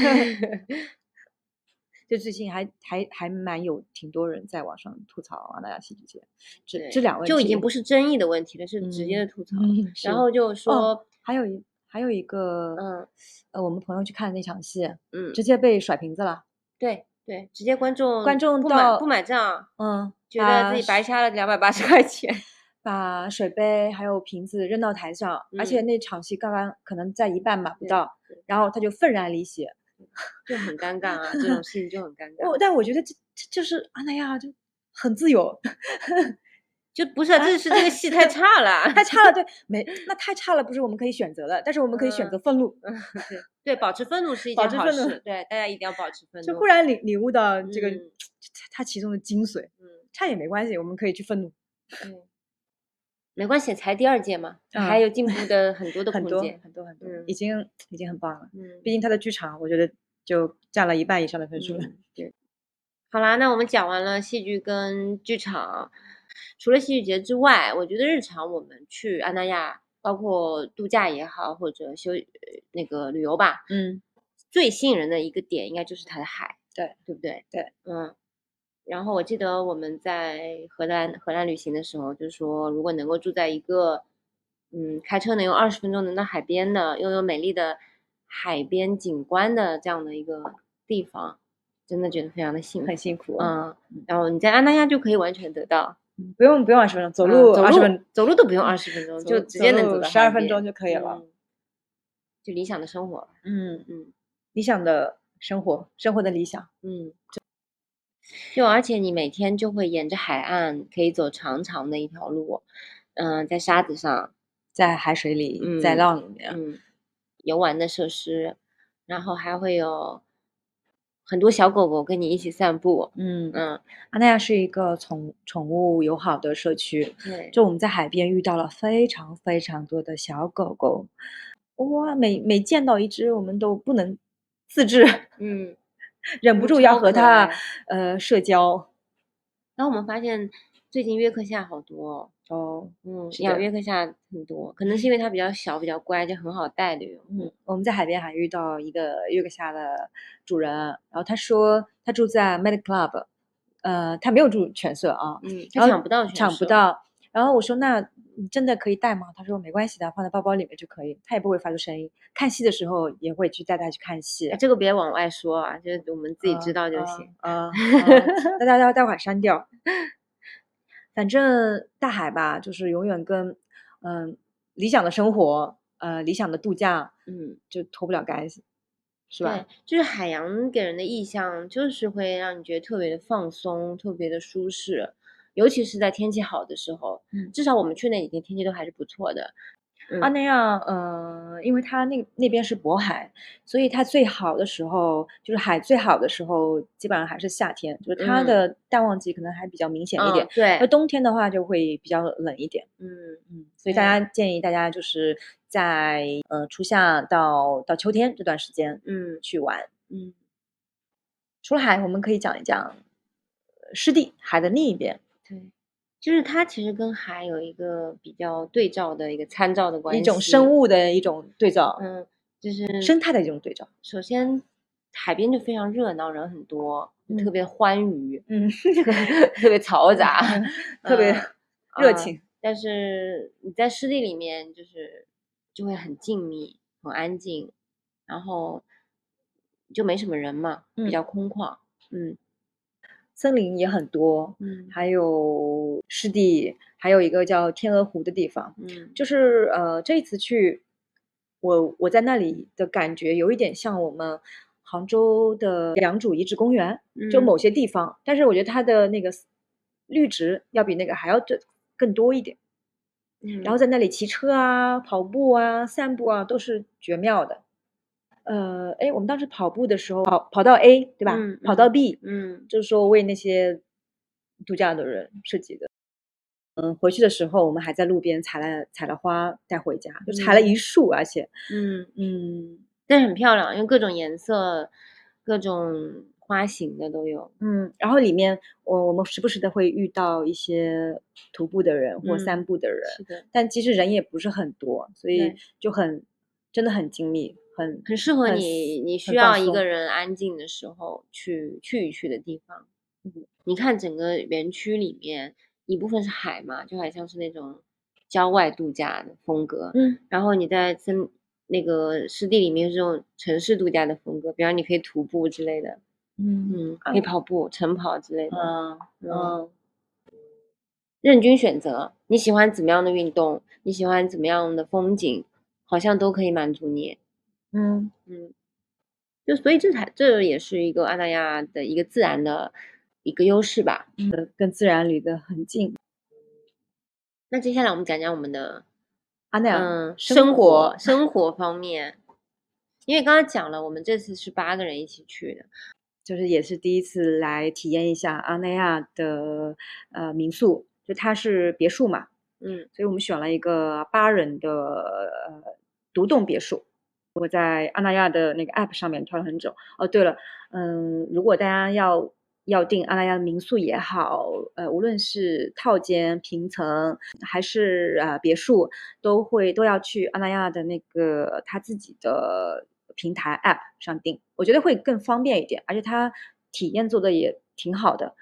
就最近还还还蛮有挺多人在网上吐槽阿那亚戏剧节这这两位，就已经不是争议的问题了，是直接的吐槽。然后就说哦，还有一还有一个，嗯呃，我们朋友去看那场戏，嗯，直接被甩瓶子了。对对，直接观众观众不买到不买账，嗯，觉得自己白瞎了两百八十块钱。把水杯还有瓶子扔到台上，而且嗯那场戏刚刚可能在一半吧不到，然后他就愤然离席。就很尴尬啊，这种 <laughs> 事情就很尴尬。我但我觉得这这就是阿那亚就很自由，<laughs> 就不是啊，这是这个戏太 <laughs> 差了，太差了，对，没那太差了，不是我们可以选择的，但是我们可以选嗯择愤怒，嗯，对。对，保持愤怒是一件好事，对，大家一定要保持愤怒。就忽然领领悟到这个、嗯。它其中的精髓，嗯，差也没关系，我们可以去愤怒，对，没关系，才第二届嘛，啊还有进步的很多的 <laughs> 很多空间。很多很多，嗯已经已经很棒了。嗯，毕竟他的剧场，我觉得就占了一半以上的分数了。嗯对。好啦，那我们讲完了戏剧跟剧场，除了戏剧节之外，我觉得日常我们去安那亚，包括度假也好，或者休呃那个旅游吧，嗯，最吸引人的一个点应该就是它的海，对对不对？对，嗯。然后我记得我们在荷兰荷兰旅行的时候，就说如果能够住在一个，嗯，开车能用二十分钟能到海边的，拥有美丽的海边景观的这样的一个地方，真的觉得非常的幸福。很辛苦，嗯，然后你在安那亚就可以完全得到，嗯，不用不用二十分钟，走嗯路走路二十分，走路都不用二十分钟，就直接能走到十二分钟就可以了。嗯就理想的生活。嗯，嗯理想的生活，生活的理想。嗯，就而且你每天就会沿着海岸可以走长长的一条路，嗯，在沙子上，在海水里，嗯在浪里面。嗯，游玩的设施，然后还会有很多小狗狗跟你一起散步。嗯，嗯，阿那亚是一个宠宠物友好的社区，对，就我们在海边遇到了非常非常多的小狗狗，哇，每每见到一只，我们都不能自制，嗯，<laughs> 忍不嗯住要和他呃社交。然后我们发现最近约克夏好多哦。哦，嗯，养约克夏很多，可能是因为它比较小、比较乖，就很好带旅游。嗯，我们在海边还遇到一个约克夏的主人，然后他说他住在 Med Club，呃，他没有住犬舍啊，嗯，他抢不到犬抢不。到。然后我说那你真的可以带吗？他说没关系的，放在包包里面就可以，他也不会发出声音。看戏的时候也会去带他去看戏哎，这个别往外说啊，就是我们自己知道就行。啊，大家要待会儿删掉。反正大海吧，就是永远跟嗯、理想的生活，呃理想的度假嗯，就脱不了干系，是吧？对，就是海洋给人的意象，就是会让你觉得特别的放松，特别的舒适，尤其是在天气好的时候。嗯至少我们去那几天天气都还是不错的。嗯阿那亚，呃，因为它那那边是渤海，所以它最好的时候，就是海最好的时候，基本上还是夏天，就是它嗯的淡旺季可能还比较明显一点嗯。对那，冬天的话就会比较冷一点。嗯嗯，所以大家建议大家就是在呃初夏到到秋天这段时间嗯去玩。嗯，除了海，我们可以讲一讲呃湿地，海的另一边，对，就是它其实跟海有一个比较对照的一个参照的关系，一种生物的一种对照，嗯，就是生态的一种对照。首先海边就非常热闹，人很多，就特嗯别欢愉，嗯，特别嘈杂，<laughs> 特别热情。但是你在湿地里面，就是就会很静谧、很安静，然后就没什么人嘛，比嗯较空旷。嗯森林也很多，嗯还有湿地，还有一个叫天鹅湖的地方。嗯，就是呃，这一次去，我我在那里的感觉有一点像我们杭州的良渚遗址公园，就嗯某些地方，但是我觉得它的那个绿植要比那个还要这更多一点。嗯，然后在那里骑车啊、跑步啊、散步啊，都是绝妙的。呃，哎，我们当时跑步的时候，跑跑到 A 对吧？嗯跑到嗯 B，嗯就是说为那些度假的人设计的。嗯，回去的时候我们还在路边采了采了花带回家，就采了嗯一束，而且，嗯，嗯但是很漂亮，因为各种颜色、各种花型的都有。嗯，然后里面我我们时不时的会遇到一些徒步的人或嗯散步的人，是的，但其实人也不是很多，所以就很真的很精密，很很适合你，你需要一个人安静的时候去去一去的地方。嗯，你看整个园区里面，一部分是海嘛，就好像是那种郊外度假的风格。嗯然后你在森那个湿地里面是这种城市度假的风格，比方你可以徒步之类的，嗯嗯，可以跑步、晨跑之类的，嗯嗯，嗯任君选择，你喜欢怎么样的运动，你喜欢怎么样的风景，好像都可以满足你。嗯嗯，就所以这才这也是一个阿那亚的一个自然的一个优势吧。嗯，跟自然离得很近。那接下来我们讲讲我们的阿那亚嗯生生活活生活方面，因为刚刚讲了，我们这次是八个人一起去的，就是也是第一次来体验一下阿那亚的呃民宿，就它是别墅嘛，嗯所以我们选了一个八人的呃独栋别墅。我在阿那亚的那个 app 上面挑了很久。哦，对了，嗯，如果大家要要订阿那亚的民宿也好，呃，无论是套间、平层还是呃别墅，都会都要去阿那亚的那个他自己的平台 app 上订，我觉得会更方便一点，而且他体验做的也挺好的。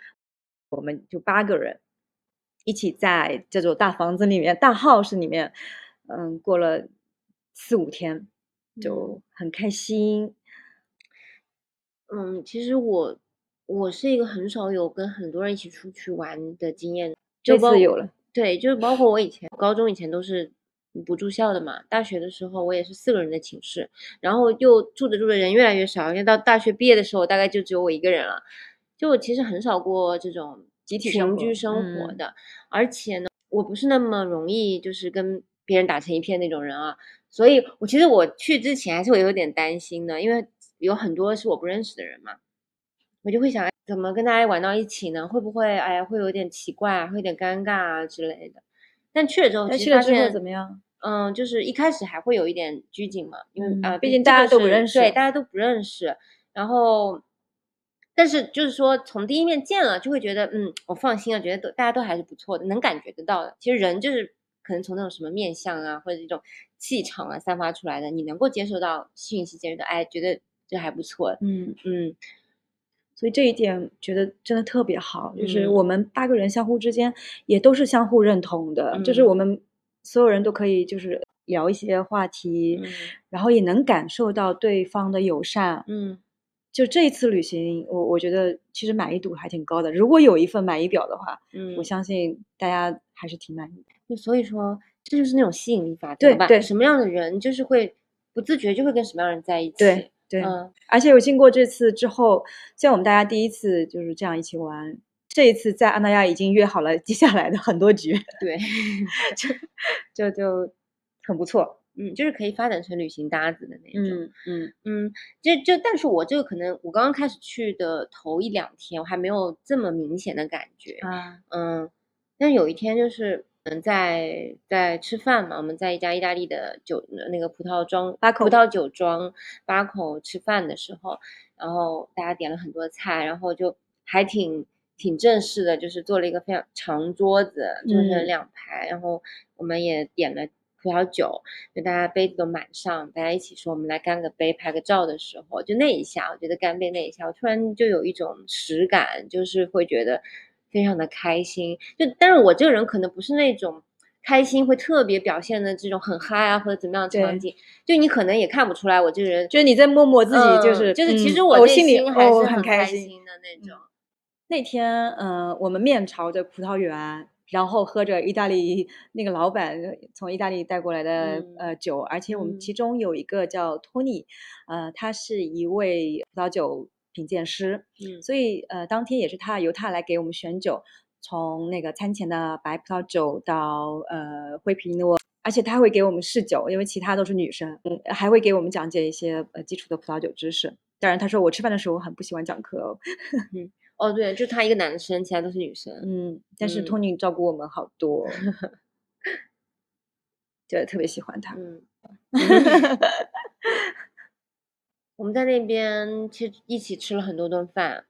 我们就八个人一起在这座大房子里面、大 house 里面，嗯，过了四五天，就很开心。嗯，其实我我是一个很少有跟很多人一起出去玩的经验，这次有了，对，就是包括我以前高中以前都是不住校的嘛，大学的时候我也是四个人的寝室，然后又住着住着人越来越少，因为到大学毕业的时候大概就只有我一个人了，就我其实很少过这种集体生活群居生活嗯。的，而且呢，我不是那么容易就是跟别人打成一片那种人啊，所以我其实我去之前还是会有点担心的，因为有很多是我不认识的人嘛，我就会想怎么跟大家玩到一起呢？会不会哎呀会有点奇怪啊，会有点尴尬啊之类的？但去了之后，其去了之后实发现怎么样？嗯，就是一开始还会有一点拘谨嘛，因为嗯啊，毕竟大家都不认识对，大家都不认识。然后，但是就是说，从第一面见了，就会觉得，嗯，我放心了，觉得都大家都还是不错的，能感觉得到的。其实人就是可能从那种什么面相啊，或者这种气场啊散发出来的，你能够接受到讯息，觉到哎，觉得这还不错，嗯，嗯。所以这一点觉得真的特别好，就是嗯。我们八个人相互之间也都是相互认同的，就是嗯。我们所有人都可以就是聊一些话题，嗯。然后也能感受到对方的友善。嗯。就这一次旅行，我我觉得其实满意度还挺高的。如果有一份满意表的话，嗯，我相信大家还是挺满意的。就所以说，这就是那种吸引力法则对对吧什么样的人就是会不自觉就会跟什么样的人在一起。对对，嗯而且我经过这次之后，像我们大家第一次就是这样一起玩，这一次在安那亚已经约好了接下来的很多局，对，<laughs> 就就很不错。嗯，就是可以发展成旅行搭子的那种。嗯嗯嗯，就就，但是我这个可能我刚刚开始去的头一两天，我还没有这么明显的感觉。啊嗯，但有一天就是嗯，在在吃饭嘛，我们在一家意大利的酒那个葡萄庄八口葡萄酒庄八口吃饭的时候，然后大家点了很多菜，然后就还挺挺正式的，就是做了一个非常长桌子，就是嗯两排，然后我们也点了。葡萄酒，就大家杯子都满上，大家一起说我们来干个杯、拍个照的时候，就那一下，我觉得干杯那一下，我突然就有一种实感，就是会觉得非常的开心。就但是我这个人可能不是那种开心会特别表现的这种很嗨啊或者怎么样的场景，就你可能也看不出来我这个人就是你在默默自己就是、嗯就是其实嗯我内心还哦是很开心。的那种。那天，嗯、我们面朝着葡萄园，然后喝着意大利那个老板从意大利带过来的、嗯呃酒，而且我们嗯其中有一个叫托尼，呃，他是一位葡萄酒品鉴师，嗯所以呃，当天也是他由他来给我们选酒，从那个餐前的白葡萄酒到呃灰皮诺。而且他会给我们试酒，因为其他都是女生，嗯，还会给我们讲解一些呃基础的葡萄酒知识。当然，他说我吃饭的时候很不喜欢讲课哦，<laughs> 哦，对，就他一个男生，其他都是女生。嗯，但是嗯托尼照顾我们好多，<laughs> 对特别喜欢他。嗯，<laughs> 我们在那边其实一起吃了很多顿饭，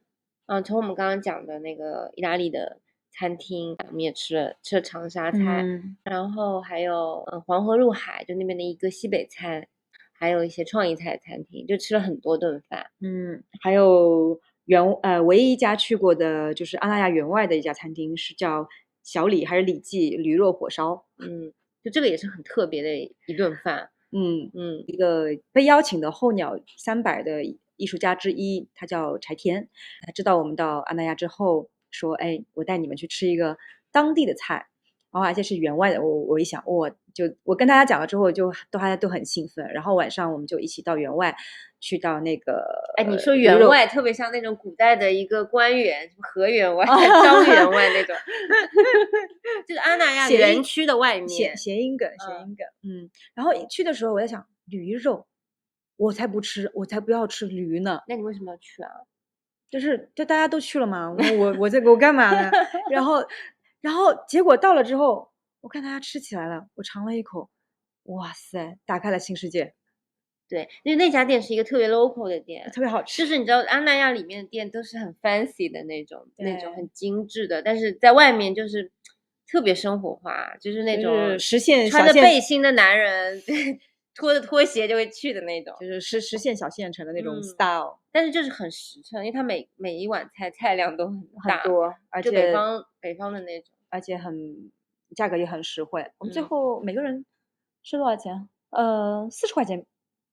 嗯、从我们刚刚讲的那个意大利的餐厅，我们也吃了吃了长沙菜，嗯然后还有嗯黄河入海，就那边的一个西北菜，还有一些创意菜餐厅，就吃了很多顿饭。嗯，还有员呃，唯一一家去过的就是阿那亚员外的一家餐厅，是叫小李还是李记驴肉火烧？嗯，就这个也是很特别的一顿饭。嗯，嗯一个被邀请的候鸟三百的艺术家之一，他叫柴田。他知道我们到阿那亚之后，说：“哎，我带你们去吃一个当地的菜，然后而且是员外的。我”我一想，我就我跟大家讲了之后就，都大家都很兴奋。然后晚上我们就一起到员外，去到那个哎，你说员外特别像那种古代的一个官员，什么河员外、<laughs> 张员外那种，<laughs> 就是阿那亚园区的外面。谐谐音梗，谐嗯音梗，嗯。然后一去的时候，我在想驴肉，我才不吃，我才不要吃驴呢。那你为什么要去啊？就是就大家都去了嘛，我我我在我干嘛呢？<laughs> 然后然后结果到了之后，我看大家吃起来了，我尝了一口，哇塞，打开了新世界，对，因为那家店是一个特别 local 的店，特别好吃。就是你知道安那亚里面的店都是很 fancy 的那种，那种很精致的，但是在外面就是特别生活化，就是那就种是实现穿着背心的男人 <laughs> 拖着拖鞋就会去的那种，就是实实现小县城的那种嗯 style，、但是就是很实诚，因为它每每一碗菜菜量都很大，很多，而且北方北方的那种。而且很价格也很实惠。我们最嗯后每个人吃多少钱？呃，四十块钱，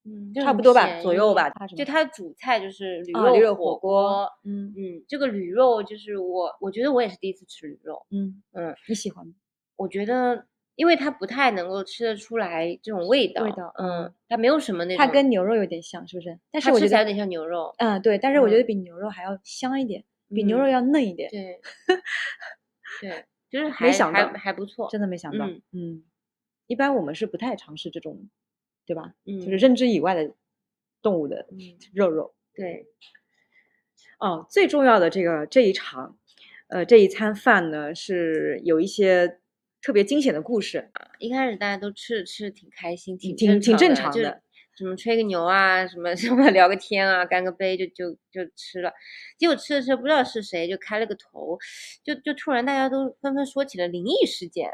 嗯，差不多吧左右吧就它的主菜就是驴肉火火锅嗯嗯，这个驴肉就是我，我觉得我也是第一次吃驴肉。嗯嗯，你喜欢吗？我觉得，因为它不太能够吃得出来这种味道，味道嗯嗯，它没有什么那种，它跟牛肉有点像，是不是？但是我觉得，它吃起来有点像牛肉。嗯，对，但是我觉得嗯比牛肉还要香一点，比牛肉嗯要嫩一点。对，<laughs> 对，就是没想到还不错，真的没想到，嗯嗯，一般我们是不太尝试这种，对吧？就是嗯认知以外的动物的嗯肉肉。对，哦，最重要的这个这一场，呃，这一餐饭呢是有一些特别惊险的故事。一开始大家都吃着吃着挺开心，挺挺挺正常的什么吹个牛啊，什么 <laughs> 什么聊个天啊，干个杯就就就吃了。结果吃着吃着不知道是谁就开了个头，就就突然大家都纷纷说起了灵异事件，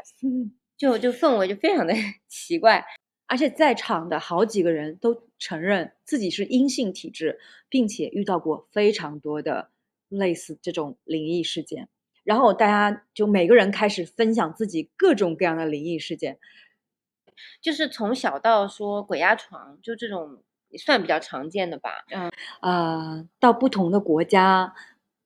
就就氛围就非常的 <laughs> 奇怪。而且在场的好几个人都承认自己是阴性体质，并且遇到过非常多的类似这种灵异事件。然后大家就每个人开始分享自己各种各样的灵异事件。就是从小到说鬼压床，就这种也算比较常见的吧。嗯呃，到不同的国家，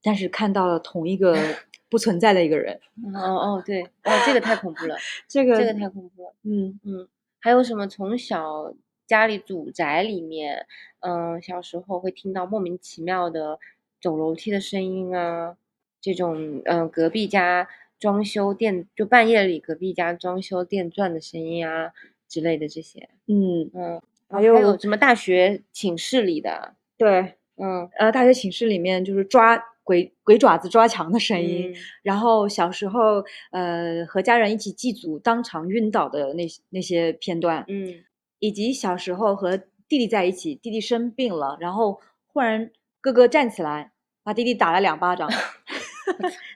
但是看到了同一个 <laughs> 不存在的一个人。哦哦，对，哦，这个太恐怖了，这个这个太恐怖了。嗯嗯，还有什么从小家里祖宅里面，嗯、小时候会听到莫名其妙的走楼梯的声音啊，这种嗯、呃隔壁家装修电就半夜里隔壁家装修电钻的声音啊之类的这些，嗯，嗯，还有还有什么大学寝室里的，对，嗯。呃，大学寝室里面就是抓鬼鬼爪子抓墙的声音。嗯。然后小时候，呃，和家人一起祭祖当场晕倒的那那些片段，嗯。以及小时候和弟弟在一起，弟弟生病了，然后忽然哥哥站起来，把弟弟打了两巴掌，<laughs>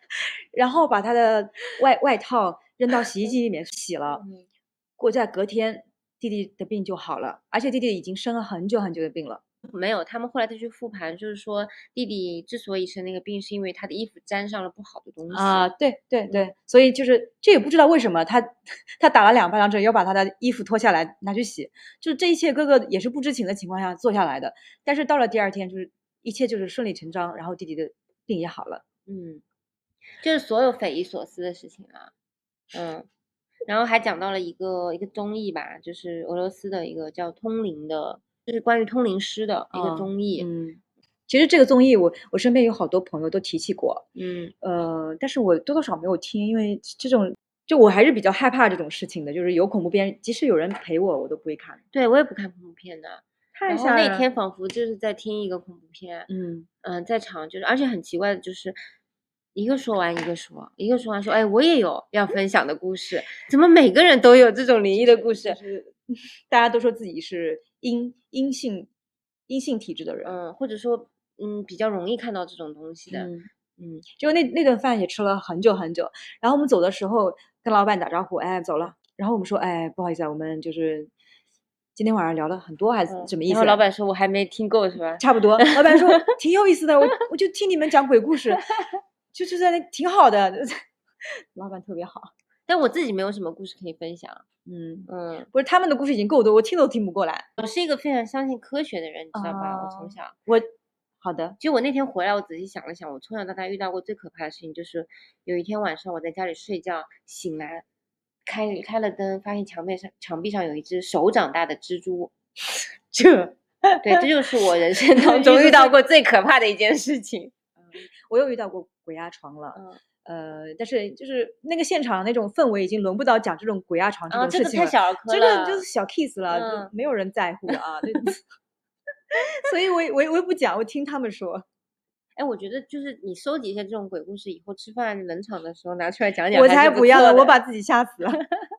然后把他的外外套扔到洗衣机里面洗了。嗯过在隔天，弟弟的病就好了，而且弟弟已经生了很久很久的病了。没有，他们后来再去复盘，就是说弟弟之所以生那个病，是因为他的衣服沾上了不好的东西啊，对对对，所以就是这也不知道为什么他他打了两巴掌之后要把他的衣服脱下来拿去洗，就是这一切哥哥也是不知情的情况下做下来的。但是到了第二天，就是一切就是顺理成章，然后弟弟的病也好了。嗯，就是所有匪夷所思的事情啊，嗯，然后还讲到了一个一个综艺吧，就是俄罗斯的一个叫《通灵》的，就是关于通灵师的一个嗯综艺，嗯，其实这个综艺我我身边有好多朋友都提起过，嗯。呃，但是我多多少少没有听，因为这种就我还是比较害怕这种事情的，就是有恐怖片，即使有人陪我，我都不会看，对我也不看恐怖片的，太然后那天仿佛就是在听一个恐怖片，嗯。嗯、在场就是，而且很奇怪的就是。一个说完一个说，一个说完说，哎，我也有要分享的故事，怎么每个人都有这种灵异的故事就？<laughs> 是大家都说自己是阴阴性阴性体质的人，嗯，或者说，嗯，比较容易看到这种东西的，嗯。嗯就那那顿饭也吃了很久很久，然后我们走的时候跟老板打招呼，哎，走了。然后我们说，哎，不好意思啊，我们就是今天晚上聊了很多，还是嗯什么意思啊？然后老板说我还没听够是吧？差不多。老板说 <laughs> 挺有意思的，我我就听你们讲鬼故事，就是在那挺好的。<laughs> 老板特别好，但我自己没有什么故事可以分享。嗯，嗯，不是他们的故事已经够多，我听都听不过来。我是一个非常相信科学的人，你知道吧？我从哦小，我好的，其实我那天回来，我仔细想了想，我从小到大遇到过最可怕的事情，就是有一天晚上我在家里睡觉，醒来，开开了灯，发现墙面上墙壁上有一只手掌大的蜘蛛。这对，这就是我人生 <laughs> 当中遇到过最可怕的一件事情。我又遇到过鬼压床了。嗯，呃，但是就是那个现场那种氛围已经轮不到讲这种鬼压床这种事情了。太小儿科这，个就是小 kiss 了，嗯就没有人在乎啊。对 <laughs> <laughs> 所以我也我也我也不讲，我听他们说。哎，我觉得就是你收集一下这种鬼故事，以后吃饭冷场的时候拿出来讲讲，我才不要了，我把自己吓死了。<laughs>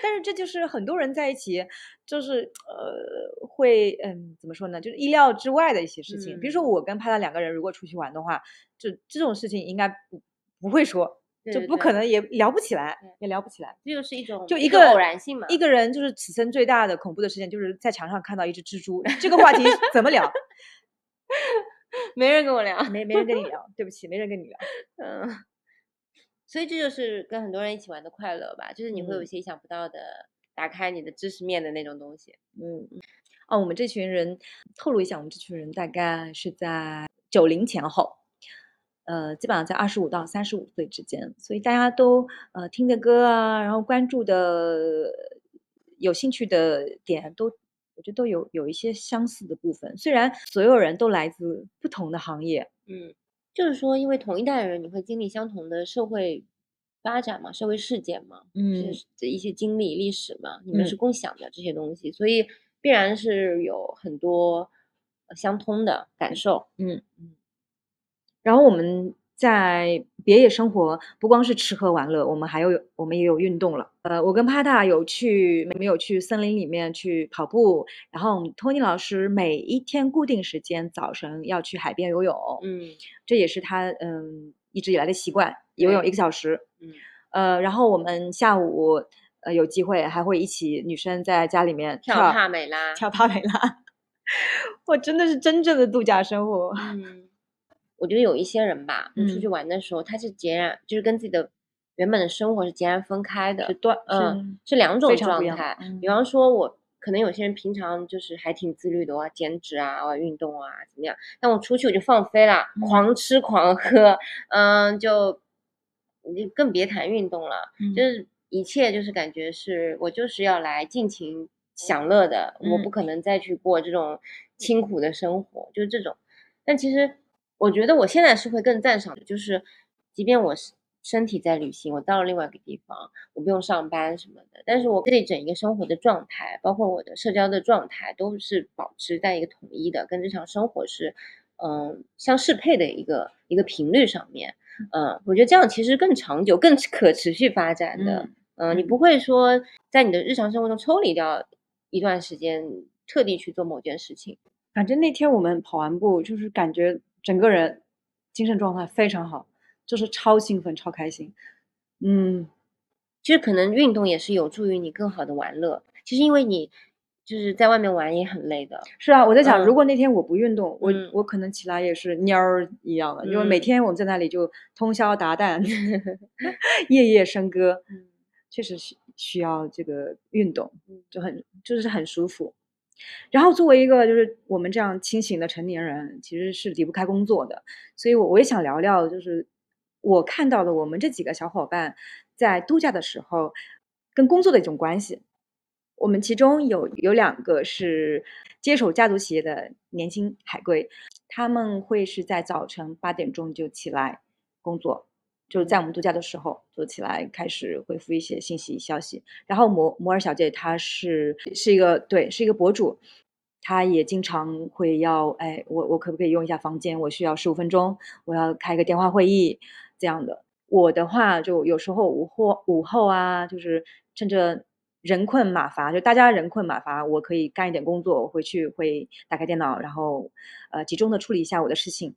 但是这就是很多人在一起，就是呃，会嗯，怎么说呢？就是意料之外的一些事情。比如说嗯我跟帕拉两个人，如果出去玩的话，就这种事情应该不不会说，就不可能，也聊不起来对，也聊不起来。这就是一种就一个一偶然性嘛。一个人就是此生最大的恐怖的事件，就是在墙上看到一只蜘蛛。这个话题怎么聊？<laughs> 没人跟我聊，没没人跟你聊，<laughs> 对不起，没人跟你聊。嗯，所以这就是跟很多人一起玩的快乐吧，就是你会有嗯一些意想不到的，打开你的知识面的那种东西。嗯，哦，我们这群人透露一下，我们这群人大概是在九零前后，呃，基本上在二十五到三十五岁之间，所以大家都呃听的歌啊，然后关注的、有兴趣的点都，我觉得都有有一些相似的部分。虽然所有人都来自不同的行业，嗯，就是说，因为同一代人，你会经历相同的社会发展嘛，社会事件嘛，嗯一些经历历史嘛，你们嗯是共享的这些东西，所以必然是有很多呃相通的感受。嗯嗯。然后我们在别野生活，不光是吃喝玩乐，我们还有我们也有运动了。呃，我跟帕塔有去没有去森林里面去跑步，然后托尼老师每一天固定时间早晨要去海边游泳，嗯这也是他嗯一直以来的习惯，游泳一个小时。嗯呃，然后我们下午呃有机会还会一起女生在家里面跳帕美拉，跳帕美拉，我真的是真正的度假生活。嗯，我觉得有一些人吧，你出去嗯玩的时候，他是截然就是跟自己的原本的生活是截然分开的，是断嗯，是两种状态。嗯比方说，我可能有些人平常就是还挺自律的，我要减脂啊，我要运动啊，怎么样？但我出去我就放飞了，嗯狂吃狂喝，嗯，就你就更别谈运动了，嗯就是一切就是感觉是我就是要来尽情享乐的，我嗯不可能再去过这种清苦的生活，就是这种。但其实我觉得我现在是会更赞赏的，就是即便我是身体在旅行，我到了另外一个地方，我不用上班什么的，但是我这整一个生活的状态，包括我的社交的状态，都是保持在一个统一的，跟日常生活是嗯相适配的一个一个频率上面。嗯，我觉得这样其实更长久、更可持续发展的。嗯，你嗯不会说在你的日常生活中抽离掉一段时间，特地去做某件事情。反正那天我们跑完步，就是感觉整个人精神状态非常好，就是超兴奋、超开心。嗯，其实可能运动也是有助于你更好的玩乐。其实因为你就是在外面玩也很累的。是啊，我在想，如嗯果那天我不运动，我嗯我可能起来也是蔫儿一样的，因为每嗯天我们在那里就通宵达旦，<laughs> 夜夜笙歌，<laughs> 嗯确实需需要这个运动嗯，就很就是很舒服。然后作为一个就是我们这样清醒的成年人，其实是离不开工作的，所以我我也想聊聊，就是我看到的我们这几个小伙伴在度假的时候跟工作的一种关系。我们其中有有两个是接手家族企业的年轻海归，他们会是在早晨八点钟就起来工作，就是在我们度假的时候就起来开始回复一些信息消息。然后摩摩尔小姐她是是一个对是一个博主，她也经常会要哎我我可不可以用一下房间？我需要十五分钟，我要开个电话会议这样的。我的话就有时候午后午后啊，就是趁着人困马乏，就大家人困马乏，我可以干一点工作，我回去会打开电脑，然后呃集中的处理一下我的事情。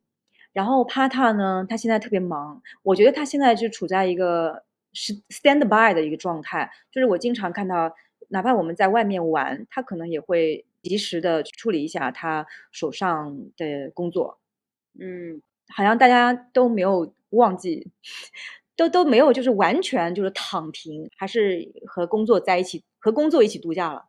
然后 Pata 呢，他现在特别忙，我觉得他现在就处在一个是 stand by 的一个状态，就是我经常看到，哪怕我们在外面玩，他可能也会及时的处理一下他手上的工作，嗯，好像大家都没有忘记，<laughs> 都都没有就是完全就是躺平，还是和工作在一起，和工作一起度假了。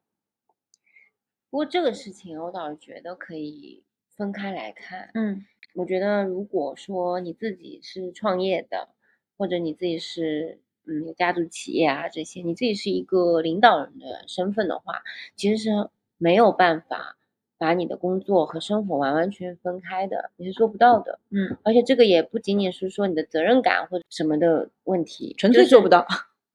不过这个事情我倒是觉得可以分开来看。嗯我觉得如果说你自己是创业的，或者你自己是嗯有家族企业啊这些，你自己是一个领导人的身份的话，其实是没有办法把你的工作和生活完完全全分开的，你是做不到的。嗯，而且这个也不仅仅是说你的责任感或者什么的问题，纯粹做不到。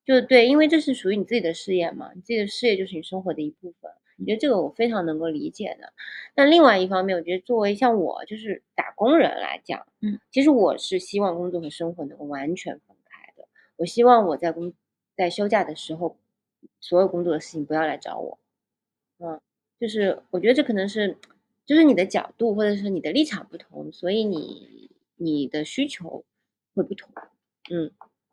就对，因为这是属于你自己的事业嘛，你自己的事业就是你生活的一部分。我觉得这个我非常能够理解的。但另外一方面，我觉得作为像我就是打工人来讲，嗯，其实我是希望工作和生活能够完全分开的。我希望我在工在休假的时候，所有工作的事情不要来找我。嗯，就是我觉得这可能是就是你的角度或者是你的立场不同，所以你你的需求会不同。嗯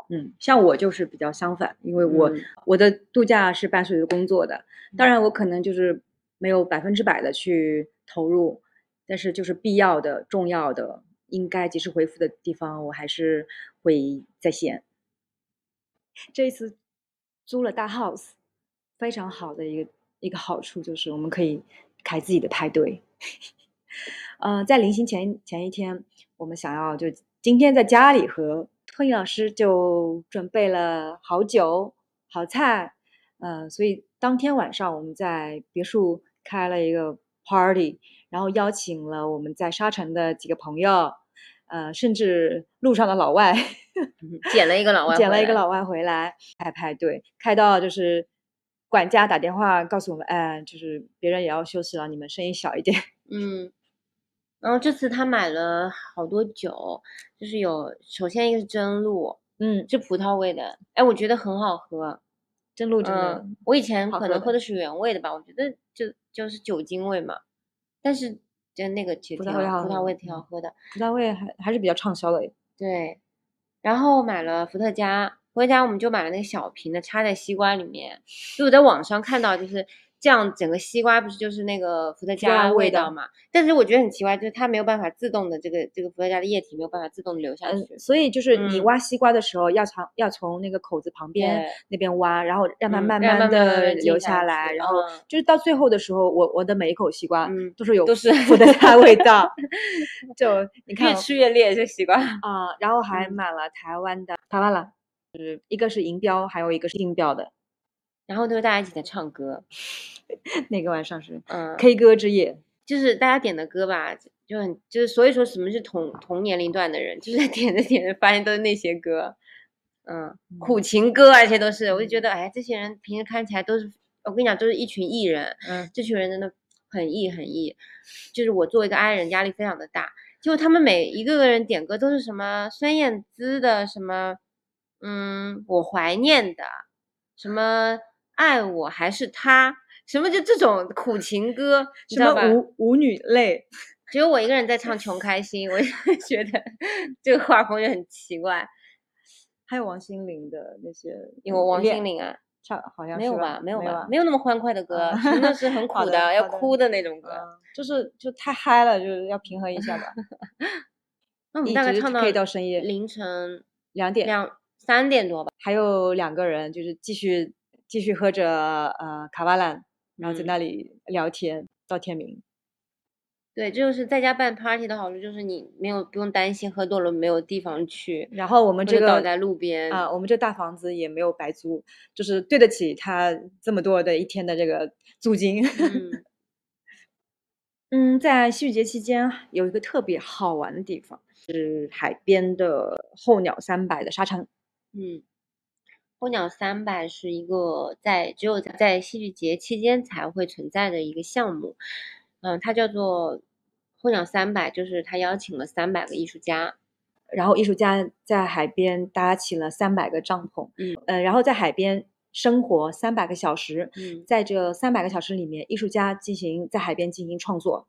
嗯，像我就是比较相反，因为我、嗯我的度假是伴随着工作的，当然我可能就是没有百分之百的去投入，但是就是必要的、重要的、应该及时回复的地方，我还是会在线。这一次租了大 house，非常好的一个一个好处就是我们可以开自己的派对。<laughs> 呃，在临行前前一天，我们想要就今天在家里和托尼老师就准备了好酒、好菜，呃，所以当天晚上我们在别墅开了一个 party，然后邀请了我们在沙城的几个朋友，呃，甚至路上的老外捡了一个老外，捡了一个老外回来开派对，开到就是管家打电话告诉我们，哎，就是别人也要休息了，你们声音小一点。嗯，然后这次他买了好多酒，就是有首先一个是真露，嗯，是葡萄味的，哎，我觉得很好喝。真露真的，嗯，我以前可能喝喝的是原味的吧，我觉得就就是酒精味嘛，但是就那个其实葡萄味挺好喝的。葡萄味还还是比较畅销的。对，然后买了伏特加，伏特加我们就买了那个小瓶的，插在西瓜里面。就我在网上看到，就是这样，整个西瓜不是就是那个伏特加加味道嘛？但是我觉得很奇怪，就是它没有办法自动的这个这个伏特加的液体没有办法自动的流下去。嗯，所以就是你嗯挖西瓜的时候，要从要从那个口子旁边那边挖，然后让它嗯慢慢慢的流下来，然后嗯就是到最后的时候，我我的每一口西瓜嗯都是有都是伏特加味道，<laughs> 就你看越吃越烈，这西瓜。啊、然后还嗯买了台湾的台湾了，就是一个是银标，还有一个是硬标的。然后都是大家一起在唱歌，<laughs> 那个晚上是嗯 K 歌之夜，就是大家点的歌吧，就很就是所以说什么是同同年龄段的人，就是点着点着发现都是那些歌，嗯，苦情歌啊，这些都是，我就觉得哎，这些人平时看起来都是，我跟你讲，都是一群艺人，嗯，这群人真的很艺很艺，就是我作为一个 I 人压力非常的大，结果他们每一个个人点歌都是什么孙燕姿的什么，嗯，我怀念的，什么爱我还是他。什么就这种苦情歌，你什么知道吧？舞舞女泪，只有我一个人在唱《穷开心》，我 <laughs> 就觉得这个画风就很奇怪。还有王心凌的那些，有王心凌啊，唱好像没有是吧？没有吧？没有那么欢快的歌，啊真的是很 <laughs> 苦的，要哭的那种歌。嗯，就是就太嗨了，就是要平衡一下吧。<laughs> 那我们大概唱到可以到深夜凌晨两点，两三点多吧。还有两个人就是继续继续喝着呃卡瓦兰，然后在嗯那里聊天到天明。对，这就是在家办 party 的好处，就是你没有不用担心喝多了没有地方去，然后我们这个倒在路边。啊、我们这大房子也没有白租，就是对得起他这么多的一天的这个租金。嗯 <laughs> 嗯，在戏剧节期间有一个特别好玩的地方，是海边的候鸟三百的沙场。嗯，候鸟三百是一个在只有在戏剧节期间才会存在的一个项目。嗯，它叫做候鸟三百，就是他邀请了三百个艺术家。然后艺术家在海边搭起了三百个帐篷，嗯呃，然后在海边生活三百个小时，嗯在这三百个小时里面，艺术家进行在海边进行创作、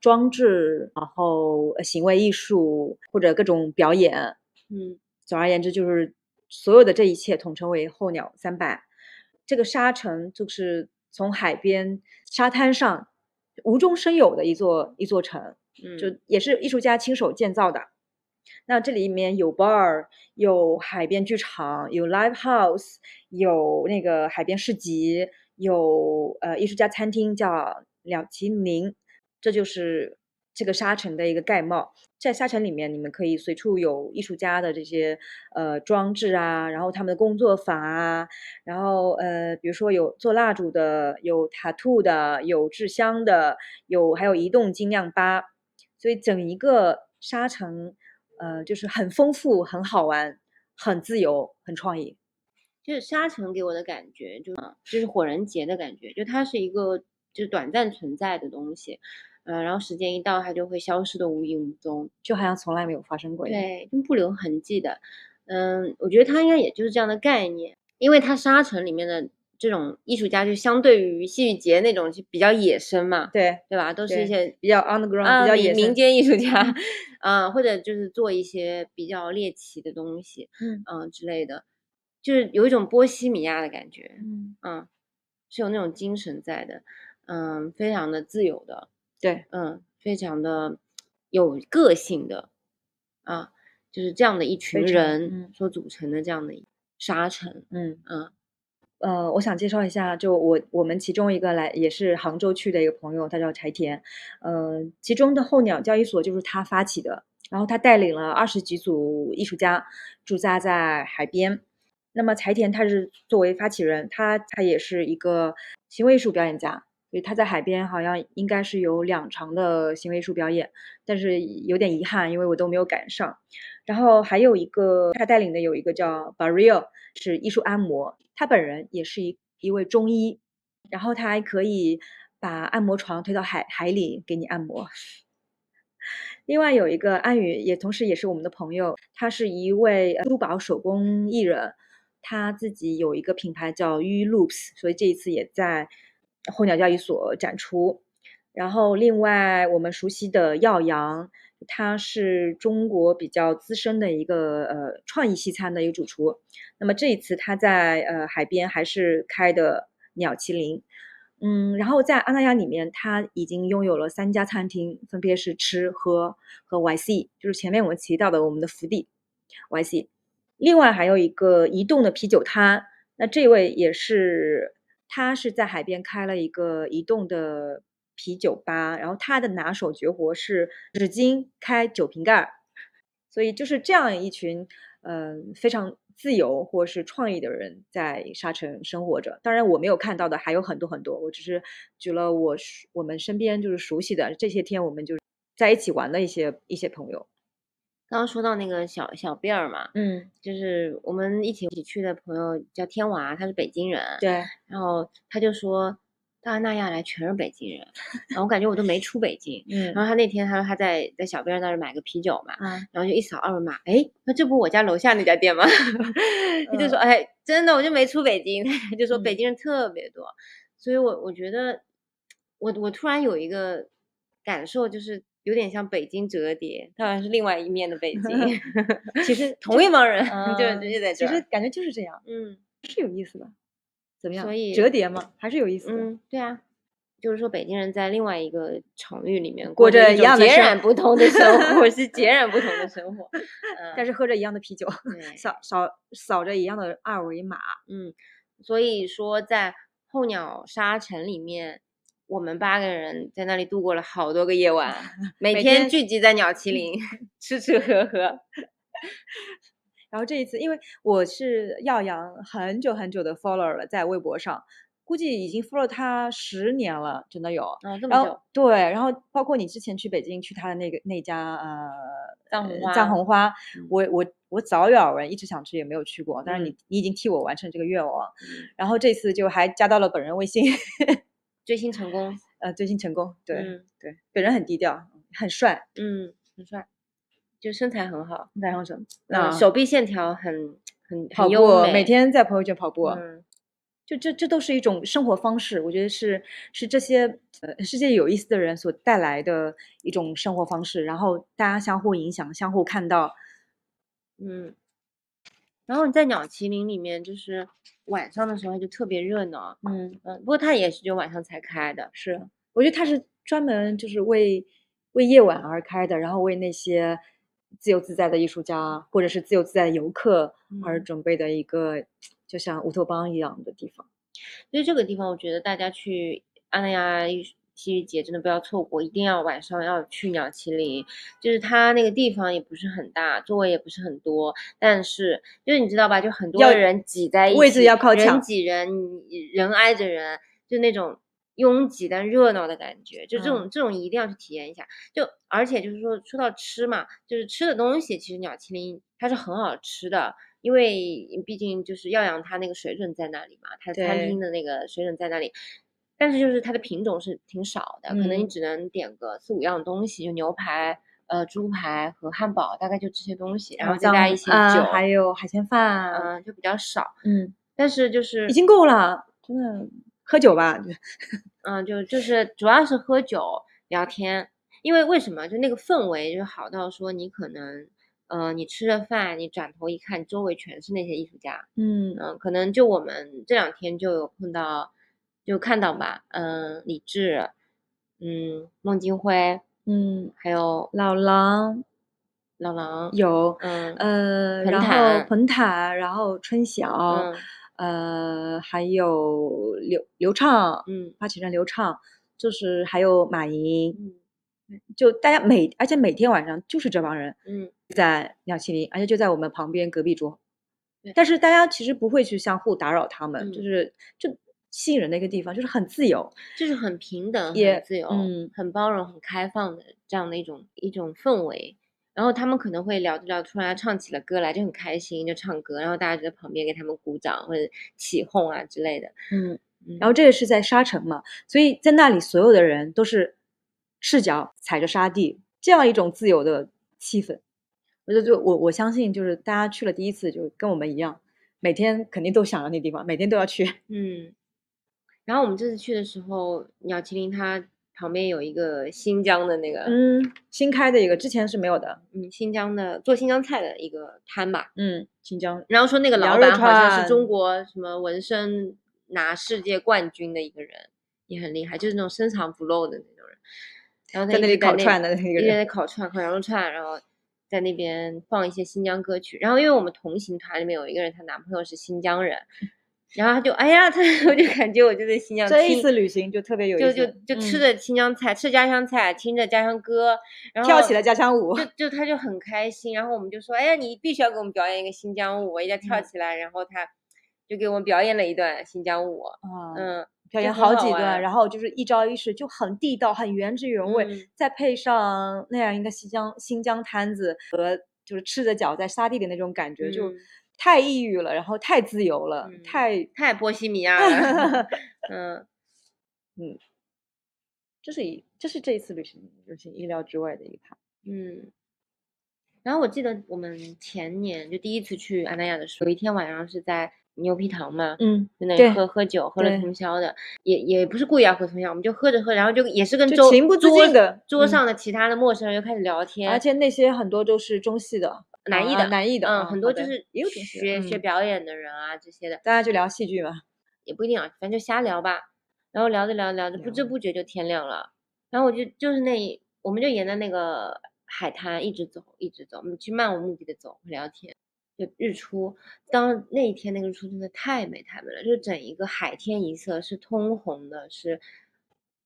装置，然后呃行为艺术或者各种表演。嗯总而言之，就是所有的这一切统称为候鸟三百。这个沙城就是从海边沙滩上无中生有的一座一座城，嗯，就也是艺术家亲手建造的。那这里面有 bar，有海边剧场，有 live house，有那个海边市集，有呃艺术家餐厅叫鸟麒麟，这就是这个沙城的一个盖帽。在沙城里面，你们可以随处有艺术家的这些呃装置啊，然后他们的工作坊啊，然后呃比如说有做蜡烛的，有塔兔的，有制香的，有还有移动精酿吧，所以整一个沙城呃就是很丰富、很好玩、很自由、很创意。就是沙城给我的感觉就是就是火人节的感觉，就它是一个就是短暂存在的东西，呃，然后时间一到它就会消失的无影无踪。就好像从来没有发生过一样。对，就不留痕迹的。嗯，我觉得它应该也就是这样的概念，因为它沙尘里面的这种艺术家，就相对于戏剧节那种就比较野生嘛，对对吧？都是一些比较 underground，、啊比较野生民间艺术家，啊，或者就是做一些比较猎奇的东西，嗯嗯之类的，就是有一种波西米亚的感觉，嗯，嗯，是有那种精神在的，嗯，非常的自由的，对，嗯，非常的有个性的，啊，就是这样的一群人嗯。所组成的这样的沙城，嗯。嗯呃，我想介绍一下，就我我们其中一个来也是杭州去的一个朋友，他叫柴田，呃，其中的候鸟交易所就是他发起的，然后他带领了二十几组艺术家驻扎在海边。那么柴田他是作为发起人，他他也是一个行为艺术表演家，所以他在海边好像应该是有两场的行为艺术表演，但是有点遗憾，因为我都没有赶上。然后还有一个他带领的有一个叫 Barrio，是艺术按摩，他本人也是一一位中医，然后他还可以把按摩床推到海海里给你按摩。另外有一个安宇，也同时也是我们的朋友，他是一位珠宝手工艺人，他自己有一个品牌叫 U Loops，所以这一次也在候鸟交易所展出。然后另外我们熟悉的耀阳，他是中国比较资深的一个呃创意西餐的一个主厨。那么这一次他在呃海边还是开的鸟麒麟。嗯，然后在阿那亚里面，他已经拥有了三家餐厅，分别是吃喝和 YC，就是前面我们提到的我们的福地 YC。另外还有一个移动的啤酒摊，那这位也是他是在海边开了一个移动的啤酒吧，然后他的拿手绝活是纸巾开酒瓶盖，所以就是这样一群嗯非常。自由或是创意的人在沙城生活着，当然我没有看到的还有很多很多，我只是举了我我们身边就是熟悉的这些天我们就在一起玩的一些一些朋友。刚刚说到那个小小辫儿嘛，嗯，就是我们一起一起去的朋友叫天娃，他是北京人，对，然后他就说。到阿那亚来全是北京人，<laughs> 然后我感觉我都没出北京。嗯，然后他那天他说他在在小辫儿那儿买个啤酒嘛，然后就一扫二维码，哎，那这不我家楼下那家店吗？<laughs> 他就说，哎，真的，我就没出北京。<laughs> 就说北京人特别多，所以我我觉得，我我突然有一个感受，就是有点像北京折叠，它好像是另外一面的北京。<laughs> 其实同一帮人，就就在这。其实感觉就是这样，嗯，是有意思的。怎么样？所以折叠嘛，还是有意思的。嗯，对啊，就是说北京人在另外一个场域里面过着一样截然不同的生活，<laughs> 是截然不同的生活。但是喝着一样的啤酒，<laughs> 扫扫扫着一样的二维码。嗯，所以说在候鸟沙城里面，我们八个人在那里度过了好多个夜晚，<laughs> 每天聚集在鸟麒麟吃吃喝喝。<laughs> 然后这一次，因为我是耀阳很久很久的 follower 了，在微博上，估计已经 follow 他十年了，真的有。嗯，这么久。对，然后包括你之前去北京去他的那个那家呃藏红花，藏红花，我我我早有耳闻，一直想去也没有去过，但是你你已经替我完成这个愿望，然后这次就还加到了本人微信，追星成功，呃，追星成功，对对，本人很低调，很帅，嗯，很帅。就身材很好，身材很好，那手臂线条很很跑步，每天在朋友圈跑步，嗯。就这这都是一种生活方式，我觉得是是这些呃世界有意思的人所带来的一种生活方式，然后大家相互影响，相互看到，嗯，然后你在鸟麒麟里面，就是晚上的时候就特别热闹，嗯嗯，不过它也是就晚上才开的，是，我觉得它是专门就是为为夜晚而开的，然后为那些。自由自在的艺术家，或者是自由自在的游客而准备的一个，就像乌托邦一样的地方。所以这个地方，我觉得大家去阿那亚戏剧节真的不要错过，一定要晚上要去鸟麒麟。就是它那个地方也不是很大，座位也不是很多，但是就是你知道吧，就很多人挤在一起，位置要靠人挤人，人挨着人，就那种。拥挤但热闹的感觉，就这种这种一定要去体验一下。就而且就是说说到吃嘛，就是吃的东西，其实鸟麒麟它是很好吃的，因为毕竟就是耀阳它那个水准在那里嘛，它餐厅的那个水准在那里。但是就是它的品种是挺少的，可能你只能点个四五样东西，就牛排、呃猪排和汉堡，大概就这些东西，然后再加一些酒，还有海鲜饭，嗯，就比较少。嗯，但是就是已经够了，真的。喝酒吧，<laughs> 嗯，就就是主要是喝酒聊天，因为为什么？就那个氛围就好到说你可能，呃，你吃着饭，你转头一看，周围全是那些艺术家，嗯嗯，可能就我们这两天就有碰到，就看到吧，嗯，李志，嗯，孟京辉，嗯，还有老狼，老狼有，嗯呃，然后彭坦，然后春晓。呃，还有刘刘畅，嗯，发起人刘畅，就是还有马莹，嗯，就大家每而且每天晚上就是这帮人，嗯，在鸟麒麟，而且就在我们旁边隔壁桌，但是大家其实不会去相互打扰他们，就。是就吸引人的一个地方，就是很自由，就是很平等、也很自由、嗯很包容、很开放的这样的一种一种氛围。然后他们可能会聊着聊着，突然唱起了歌来，就很开心，就唱歌，然后大家就在旁边给他们鼓掌或者起哄啊之类的。嗯。嗯然后这个是在沙城嘛，所以在那里所有的人都是赤脚踩着沙地，这样一种自由的气氛。我就就我我相信，就是大家去了第一次，就跟我们一样，每天肯定都想着那地方，每天都要去。<laughs> 嗯，然后我们这次去的时候，鸟麒麟它旁边有一个新疆的那个，嗯，新开的一个，之前是没有的。嗯，新疆的做新疆菜的一个摊吧。嗯，新疆然后说那个老板好像是中国什么纹身拿世界冠军的一个人，也很厉害，就是那种深藏不露的那种人。然后他在那里烤串的那个一直在人，烤串，烤羊肉串，然后在那边放一些新疆歌曲。然后因为我们同行团里面有一个人，她男朋友是新疆人，然后他就哎呀，他 <laughs> 我就感觉我就在新疆听这一次旅行就特别有意就思，就就就吃着新疆菜，吃家乡菜，听着家乡歌，然后跳起了家乡舞。就就他就很开心，然后我们就说，哎呀，你必须要给我们表演一个新疆舞，我一定要跳嗯。起来，然后他就给我们表演了一段新疆舞，啊，嗯，表演好好几段，然。后就是一招一式就很地道、很原汁原味，嗯。再配上那样一个新疆新疆摊子和就是赤着脚在沙地里那种感觉，就嗯太抑郁了，然后太自由了，嗯太太波西米亚了，<laughs> 嗯嗯这是一这是这一次旅行旅行意料之外的一趴。嗯。然后我记得我们前年就第一次去安那亚的时候，有一天晚上是在牛皮糖嘛，嗯，在那里喝喝酒，喝了通宵的，也也不是故意要喝通宵，我们就喝着喝，然后就也是跟周就情不自桌上的其他的陌生人又开始聊天，而且那些很多都是中戏的，啊南艺的嗯，南艺的嗯很多就是学学嗯表演的人啊这些的，大家就聊戏剧嘛。也不一定啊，反正就瞎聊吧。然后聊着聊着聊着，不知不觉就天亮了。然后我就就是那，我们就沿着那个海滩一直走，一直走，我们去漫无目的的走聊天。就日出，当那一天那个日出真的太美太美了，就是整一个海天一色是通红的，是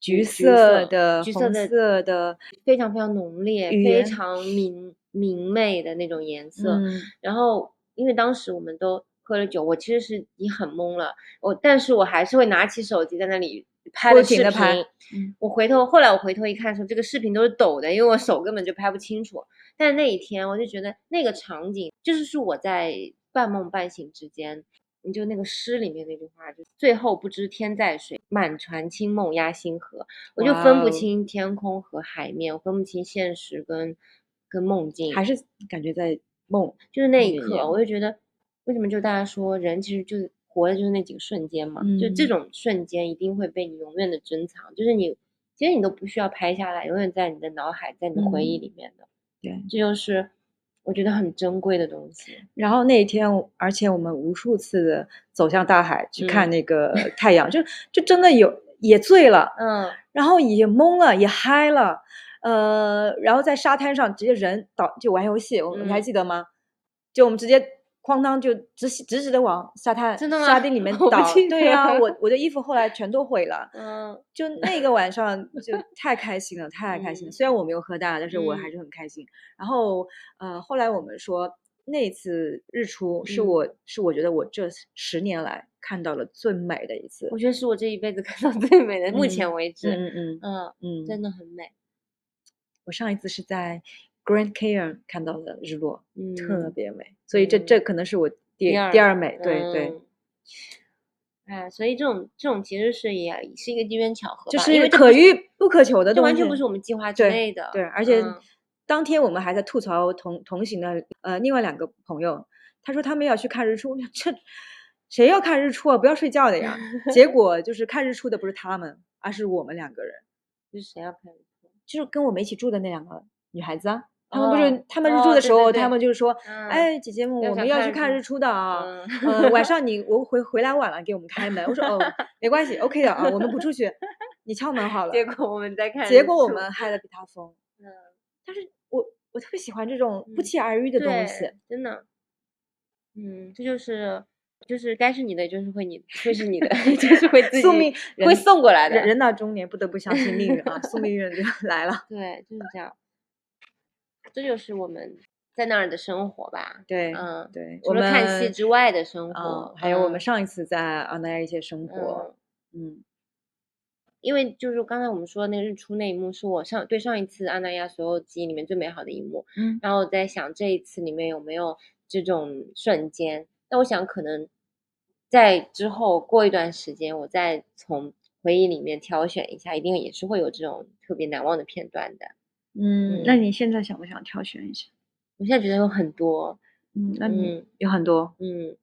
橘色色的、红橘色的非常非常浓烈、非常明明媚的那种颜色。嗯，然后因为当时我们都喝了酒，我其实是已经很懵了，我但是我还是会拿起手机在那里拍了视频。嗯我回头后来我回头一看的时候，这个视频都是抖的，因为我手根本就拍不清楚。但那一天我就觉得那个场景就是是我在半梦半醒之间。你就那个诗里面那句话，就最后不知天在水，满船清梦压星河。我就分不清天空和海面，我分不清现实跟跟梦境。还是感觉在梦。就是那一刻，我就觉得，为什么就大家说人其实就活的就是那几个瞬间嘛，就这嗯种瞬间一定会被你永远的珍藏，就是你其实你都不需要拍下来，永远在你的脑海，在你的回忆嗯里面的，对，这就是我觉得很珍贵的东西。然后那一天，而且我们无数次的走向大海去看嗯那个太阳，就就真的有也醉了，嗯然后也懵了，也嗨了，呃，然后在沙滩上直接人倒就玩游戏，我你还嗯记得吗？就我们直接哐当就直直直的往沙滩沙地里面 <laughs> 倒，对呀、得我我的衣服后来全都毁了。嗯就那个晚上就太开心了，太开心了。嗯虽然我没有喝大，但是我还嗯是很开心。然后呃，后来我们说那次日出是嗯我、是我觉得我这十年来看到了最美的一次我。觉得是我这一辈子看到最美的，目前嗯为止，嗯嗯嗯，嗯真的很美，我上一次是在 Grand Canyon 看到的日落，嗯，特别美。所以这这可能是我第第二美，对对。嗯哎，所以这种这种其实是也是一个机缘巧合就是可遇不可求的东西，这完全不是我们计划之内的。对，而且嗯当天我们还在吐槽同同行的呃另外两个朋友，他说他们要去看日出，这谁要看日出啊？不要睡觉的呀！<laughs> 结果就是看日出的不是他们，而是我们两个人，就是谁要看日出？就是跟我们一起住的那两个女孩子啊。他们不是、哦他们日哦出的时候，他们就是说，嗯哎，姐姐们，我们要去看日出的啊。晚上 <laughs> 你我回回来晚了，给我们开门。我说哦，没关系，OK 的啊，我们不出去，<laughs> 你敲门好了。结果我们在看，结果我们害的比他疯。嗯但是我我特别喜欢这种不嗯期而遇的东西。真的，嗯，这就是就是该是你的，就是会你会是你的，<laughs> 就是会自己宿命会送过来的。人人到中年不得不相信命运啊，宿命运就来了。对，就是这样。这就是我们在那儿的生活吧。对，嗯，对，除了看戏之外的生啊活，还有我们嗯上一次在阿那亚一些生活，嗯因为就是刚才我们说的那个日出那一幕，是我上对上一次阿那亚所有记忆里面最美好的一幕。嗯然后我在想这一次里面有没有这种瞬间？那我想可能在之后过一段时间，我再从回忆里面挑选一下，一定也是会有这种特别难忘的片段的。嗯，那你现在想不想挑选一下？我现在觉得有很多，嗯，那你嗯有很多，嗯，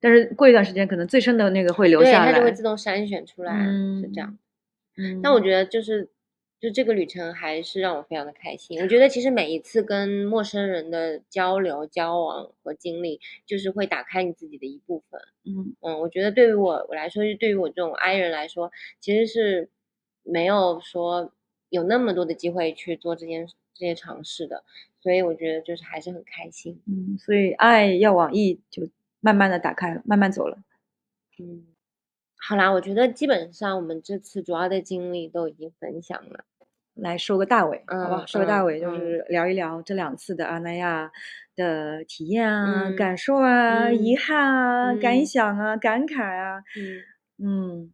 但是过一段时间可能最深的那个会留，下来，它就会自动筛选出来，是这样。嗯，但我觉得就是，就这个旅程还是让我非常的开心。我觉得其实每一次跟陌生人的交流、交往和经历，就是会打开你自己的一部分。嗯嗯，我觉得对于我我来说，就对于我这种 I 人来说，其实是没有说有那么多的机会去做这件这些尝试的，所以我觉得就是还是很开心。嗯，所以爱要往易就慢慢的打开了，慢慢走了。嗯，好啦，我觉得基本上我们这次主要的经历都已经分享了。来收个大尾，好吧？嗯收个大嗯尾就是聊一聊这两次的阿那亚的体验啊、嗯感受啊、嗯遗憾啊、感嗯想啊、感慨啊。嗯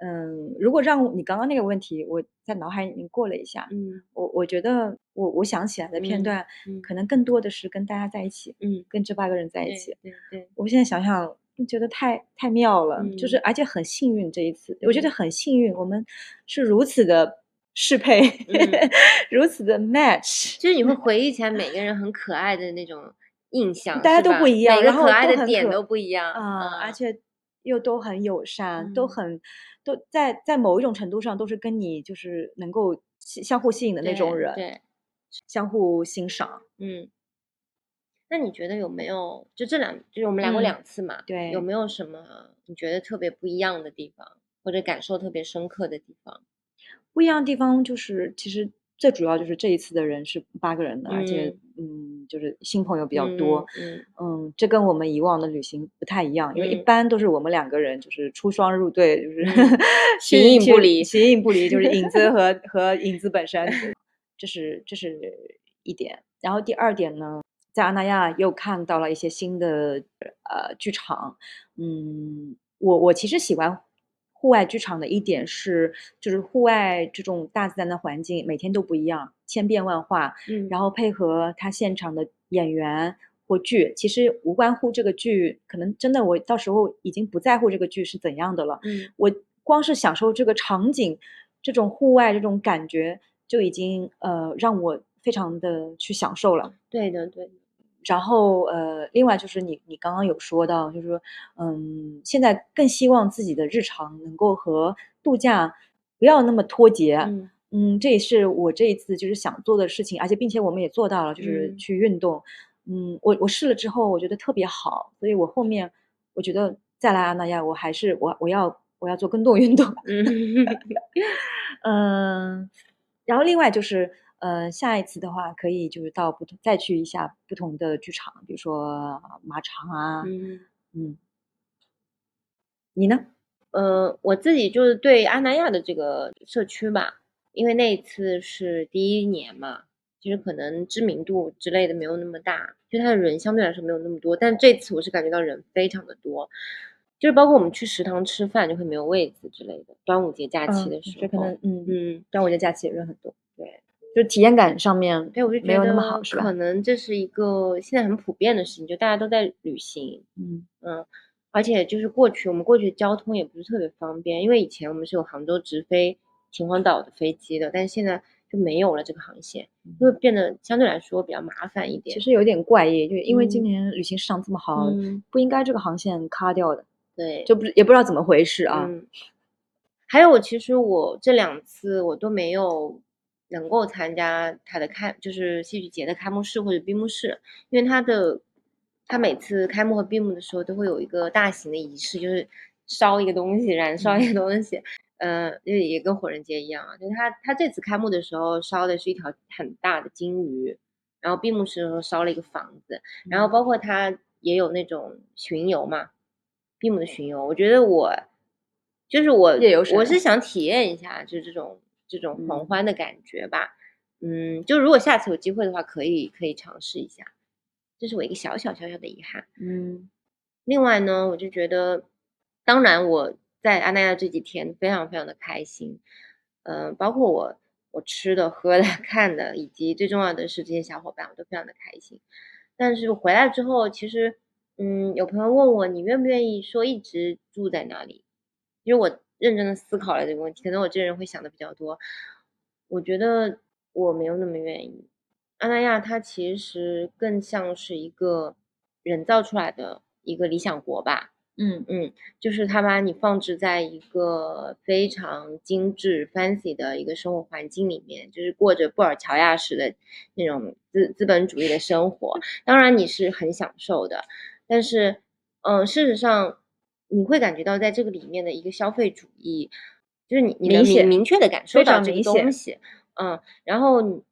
嗯嗯，如果让你刚刚那个问题，我在脑海里面过了一下，嗯。我我觉得我我想起来的片嗯段，嗯可。能更多的是跟大家在一起，嗯，跟这八个人在一起。对对，我现在想想，觉得太太妙了，就是嗯。而且很幸运这一次，我觉嗯。得很幸运，我们是如此的适配，嗯。<laughs> 如此的 match，就是你会。回忆起来每个人很可爱的那种印象，大家都不一样每个然后可爱的点都不一样啊、而嗯。且又都很友善，都嗯。很都在在某一种程度上都是跟你就是能够吸相互吸引的那种人，对对，相互欣赏。嗯。那你觉得有没有就这两就是我们来过嗯两次嘛？对有没有什么你觉得特别不一样的地方，或者感受特别深刻的地方？不一样的地方就是，其实最主要就是这一次的人是八个人的，而且嗯，就是新朋友比较多。嗯嗯，这跟我们以往的旅行不太一样，因为一嗯。般都是我们两个人就是出双入对，就是、<laughs> 嗯形影不离。形影不离，就是影子和 <laughs> 和影子本身，这是这是一点。然后第二点呢，在阿那亚又看到了一些新的呃剧场，嗯，我我其实喜欢户外剧场的一点是，就是户外这种大自然的环境每天都不一样，千变万化，嗯，然后配合他现场的演员或剧，其实无关乎这个剧，可能真的我到时候已经不在乎这个剧是怎样的了，嗯。我光是享受这个场景，这种户外这种感觉，就已经呃让我非常的去享受了。对的对的，然后呃，另外就是你你刚刚有说到，就是说，嗯，现在更希望自己的日常能够和度假不要那么脱节。嗯嗯，这也是我这一次就是想做的事情，而且并且我们也做到了，就是嗯去运动。嗯，我我试了之后，我觉得特别好，所以我后面我觉得再来阿那亚，我还是我我要我要做更多运动。嗯 <laughs> 嗯，然后另外就是，呃，下一次的话，可以就是到不同再去一下不同的剧场，比如说马场啊，嗯。嗯，你呢？呃，我自己就是对阿那亚的这个社区吧，因为那一次是第一年嘛，其实可能知名度之类的没有那么大，就它的人相对来说没有那么多。但这次我是感觉到人非常的多，就是包括我们去食堂吃饭就会没有位子之类的。端午节假期嗯的时候，这可能，嗯，嗯，端午节假期也人很多，对，就体验感上面，对，我就觉没有那么得好，是吧可？能这是一个现在很普遍的事情，就大家都在旅行，嗯嗯，而且就是过去我们过去交通也不是特别方便，因为以前我们是有杭州直飞秦皇岛的飞机的，但是现在就没有了这个航线，就会变得相对来说比较麻烦一点。其实有点怪异，就因为今嗯年旅行市场这么好，嗯，不应该这个航线卡掉的，对，就不也不知道怎么回事啊。嗯，还有我其实我这两次我都没有能够参加他的开，就是戏剧节的开幕式或者闭幕式，因为他的他每次开幕和闭幕的时候都会有一个大型的仪式，就是烧一个东西，燃烧一个东西。呃，就也跟火人节一样啊，就是它它这次开幕的时候烧的是一条很大的金鱼，然后闭幕式的时候烧了一个房子，然后包括他也有那种巡游嘛，闭幕的巡游，我觉得我就是我我是想体验一下，就是这种这种狂嗯欢的感觉吧。嗯，就如果下次有机会的话，可以可以尝试一下，这是我一个小小小小的遗憾。嗯另外呢，我就觉得，当然我在阿那亚这几天非常非常的开心，嗯，包括我我吃的、喝的、<laughs> 看的，以及最重要的是这些小伙伴，我都非常的开心。但是回来之后，其实，嗯，有朋友问我，你愿不愿意说一直住在那里？因为我认真的思考了这个问题，可能我这人会想的比较多。我觉得我没有那么愿意。阿那亚它其实更像是一个人造出来的一个理想国吧。嗯嗯，就是他把你放置在一个非常精致、fancy 的一个生活环境里面，就是过着布尔乔亚式的那种资资本主义的生活。当然你是很享受的，但是，嗯，事实上你会感觉到在这个里面的一个消费主义，就是你你能明明确的感受到这个东西。嗯，然后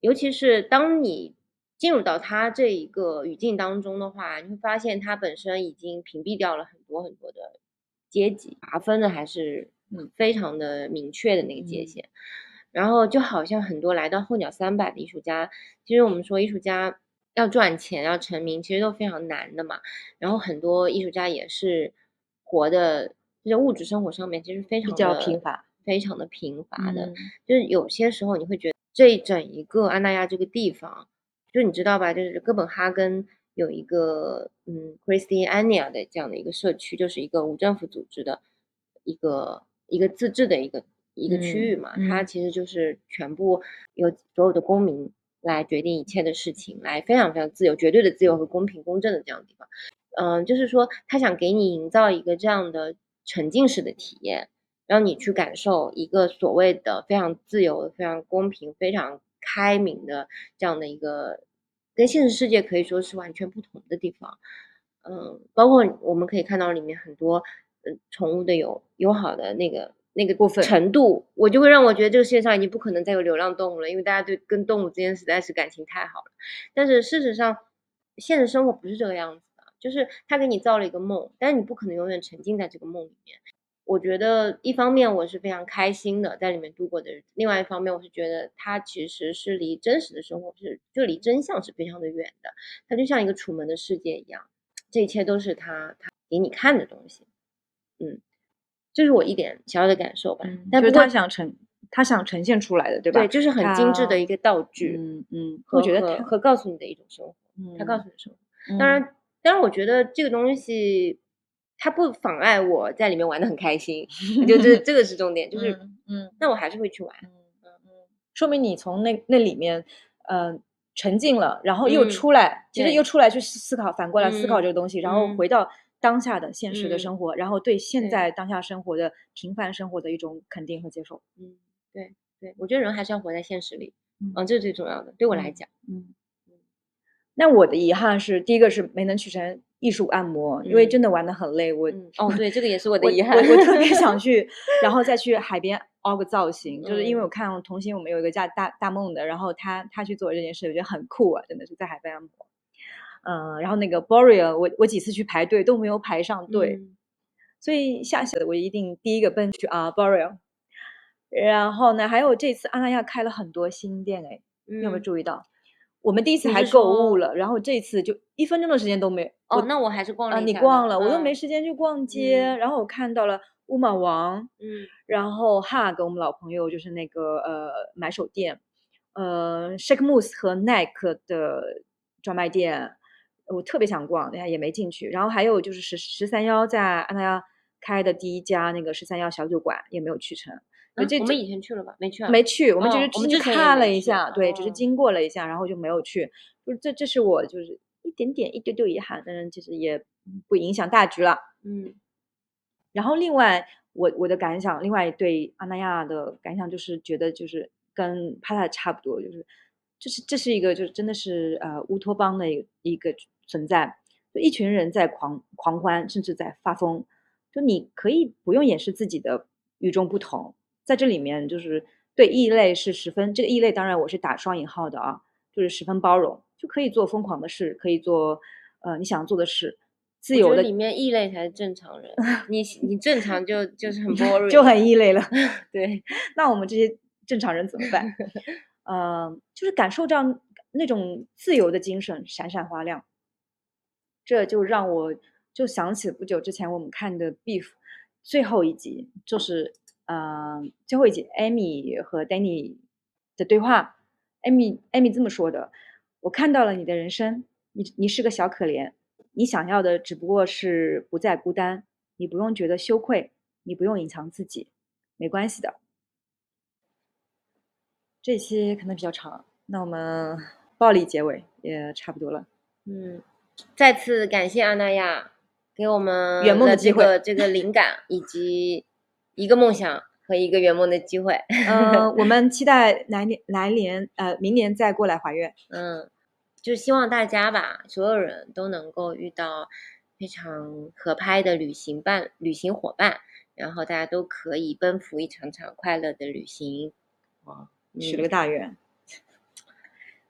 尤其是当你。进入到他这一个语境当中的话，你会发现他本身已经屏蔽掉了很多很多的阶级划分的，还是嗯非常的明确的那个界限。然后就好像很多来到候鸟三百的艺术家，其实我们说艺术家要赚钱要成名，其实都非常难的嘛。然后很多艺术家也是活的在物质生活上面其实非常比较贫乏，非常的贫乏的。就是有些时候你会觉得这整一个安那亚这个地方。就你知道吧，就是哥本哈根有一个嗯，Christiania 的这样的一个社区，就是一个无政府组织的一个一个自治的一个一个区域嘛。它其实就是全部由所有的公民来决定一切的事情，来非常非常自由、绝对的自由和公平公正的这样的地方。嗯，就是说他想给你营造一个这样的沉浸式的体验，让你去感受一个所谓的非常自由、非常公平、非常。开明的这样的一个，跟现实世界可以说是完全不同的地方，嗯，包括我们可以看到里面很多，嗯，宠物的友友好的那个那个部分程度，我就会让我觉得这个世界上已经不可能再有流浪动物了，因为大家对跟动物之间实在是感情太好了。但是事实上，现实生活不是这个样子的，就是他给你造了一个梦，但是你不可能永远沉浸在这个梦里面。我觉得一方面我是非常开心的在里面度过的日子，另外一方面我是觉得它其实是离真实的生活是就离真相是非常的远的，它就像一个楚门的世界一样，这一切都是他他给你看的东西，嗯，这是我一点小小的感受吧。但是他想呈他想呈现出来的，对吧？对，就是很精致的一个道具，嗯嗯，我觉得和告诉你的一种生活，他告诉你的生活。当然，当然，我觉得这个东西。它不妨碍我在里面玩的很开心，<laughs> 就这这个是重点，就是嗯，那我还是会去玩，嗯。嗯嗯，说明你从那那里面，嗯，沉浸了，然后又出来，其实又出来去思考，反过来思考这个东西，然后回到当下的现实的生活，然后对现在当下生活的平凡生活的一种肯定和接受，嗯，对对，我觉得人还是要活在现实里，嗯，这是最重要的，对我来讲，嗯嗯，那我的遗憾是，第一个是没能去成。艺术按摩，因为真的玩的很累。我哦，对，这个也是我的遗憾。我我特别想 <laughs> 去，然后再去海边凹个造型，就是因为我看童心，我们有一个叫大大梦的，然后他他去做这件事，我觉得很酷啊，真的是在海边按摩。嗯，然后那个 Boreal，我我几次去排队都没有排上队，所以下次我一定第一个奔去啊 Boreal。然后呢，还有这次阿那亚开了很多新店，哎，你有没有注意到？我们第一次还购物了，然后这次就一分钟的时间都没有。哦，那我还是逛了。你逛了，我都没时间去逛街。然后我看到了乌马王，嗯，然后 Hug 我们老朋友就是那个呃买手店，呃 Shake Moose 和 Nike 的专卖店，我特别想逛，哎也没进去。然后还有就是十十三幺在安那亚开的第一家那个十三幺小酒馆也没有去成。我们以前去了吧？没去，没去。我们只是进去看了一下，对，只是经过了一下，然后就没有去。就是这，这是我就是一点点、一丢丢遗憾，但是其实也不影响大局了。嗯。然后另外，我我的感想，另外对阿那亚的感想就是觉得就是跟帕塔差不多，就是就是这是一个就是真的是呃乌托邦的一一个存在，就一群人在狂狂欢，甚至在发疯，就你可以不用掩饰自己的与众不同。在这里面，就是对异类是十分这个异类，当然我是打双引号的啊，就是十分包容，就可以做疯狂的事，可以做呃你想做的事，自由的。里面异类才是正常人，<laughs> 你你正常就就是很 <laughs> boring，就很异类了。<laughs> 对，那我们这些正常人怎么办？嗯，就是感受这样那种自由的精神闪闪发亮，这就让我就想起不久之前我们看的 Beef。最后一集就是呃最后一集，Amy 和 Danny 的对话。Amy Amy 这么说的：“我看到了你的人生，你你是个小可怜，你想要的只不过是不再孤单，你不用觉得羞愧，你不用隐藏自己，没关系的。”这期可能比较长，那我们暴力结尾也差不多了。嗯，再次感谢阿那亚给我们圆梦的机会这个这个灵感，以及一个梦想和一个圆梦的机会。嗯，我们期待来年来年呃明年再过来还愿。嗯，就希望大家吧，所有人都能够遇到非常合拍的旅行伴、旅行伙伴，然后大家都可以奔赴一场场快乐的旅行。哇，许了个大愿。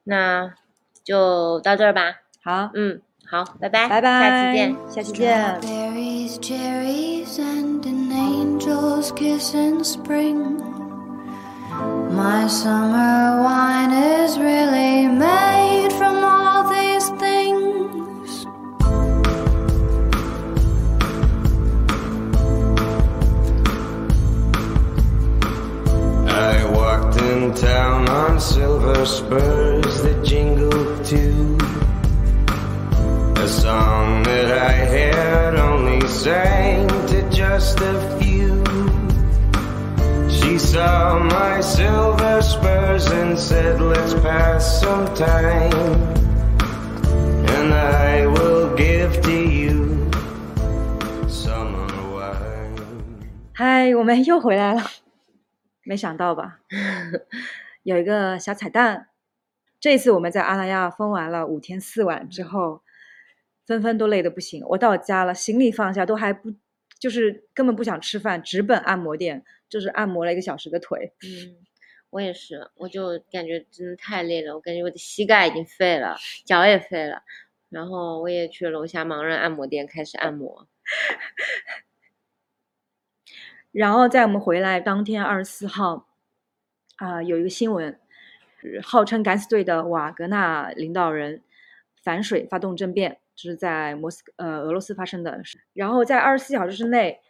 那就到这儿吧。好，嗯，好，拜拜，拜拜，下期见。下期见。Angel's kiss in spring. My summer wine is really made from all these things. I walked in town on silver spurs that jingled too. A song that I had only sang to just a few. She saw my silver spurs and said, Let's pass some time. And I will give to you summer wine. 嗨，我们又回来了，没想到吧？有一个小彩蛋。这次我们在阿那亚疯玩了五天四晚之后，纷纷都累得不行。我到家了，行李放下都还不，就是根本不想吃饭，直奔按摩店，就是按摩了一个小时的腿。嗯，<laughs> 我也是，我就感觉真的太累了，我感觉我的膝盖已经废了，脚也废了，然后我也去楼下盲人按摩店开始按摩。<laughs> 然后在我们回来当天二十四号，啊、有一个新闻，号称敢死队的瓦格纳领导人反水发动政变，这是在莫斯科呃俄罗斯发生的。然后在二十四小时之内，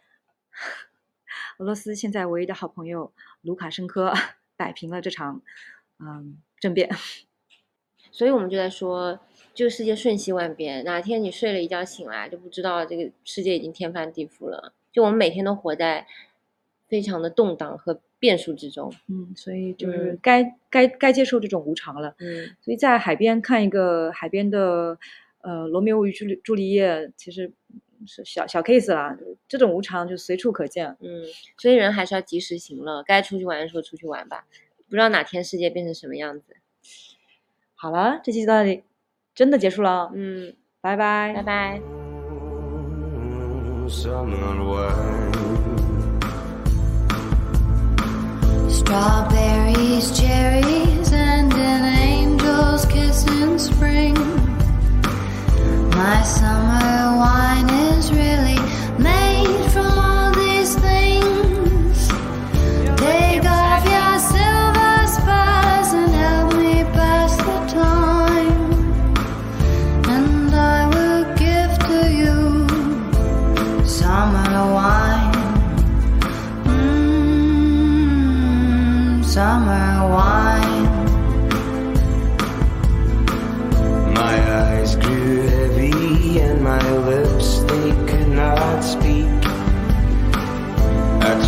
<laughs> 俄罗斯现在唯一的好朋友卢卡申科 <laughs> 摆平了这场嗯政变。<laughs> 所以我们就在说，这个世界瞬息万变，哪天你睡了一觉醒来，就不知道这个世界已经天翻地覆了。就我们每天都活在非常的动荡和变数之中。嗯，所以就是嗯该、该该接受这种无常了。嗯所以在海边看一个海边的呃罗密欧与朱丽朱丽叶，其实是小小 case 啦，这种无常就随处可见。嗯，所以人还是要及时行乐，该出去玩的时候出去玩吧，不知道哪天世界变成什么样子。好了，这期就到这里，真的结束了，嗯，拜拜，拜拜。Strawberries, cherries, and an angel's kiss in spring. My summer wine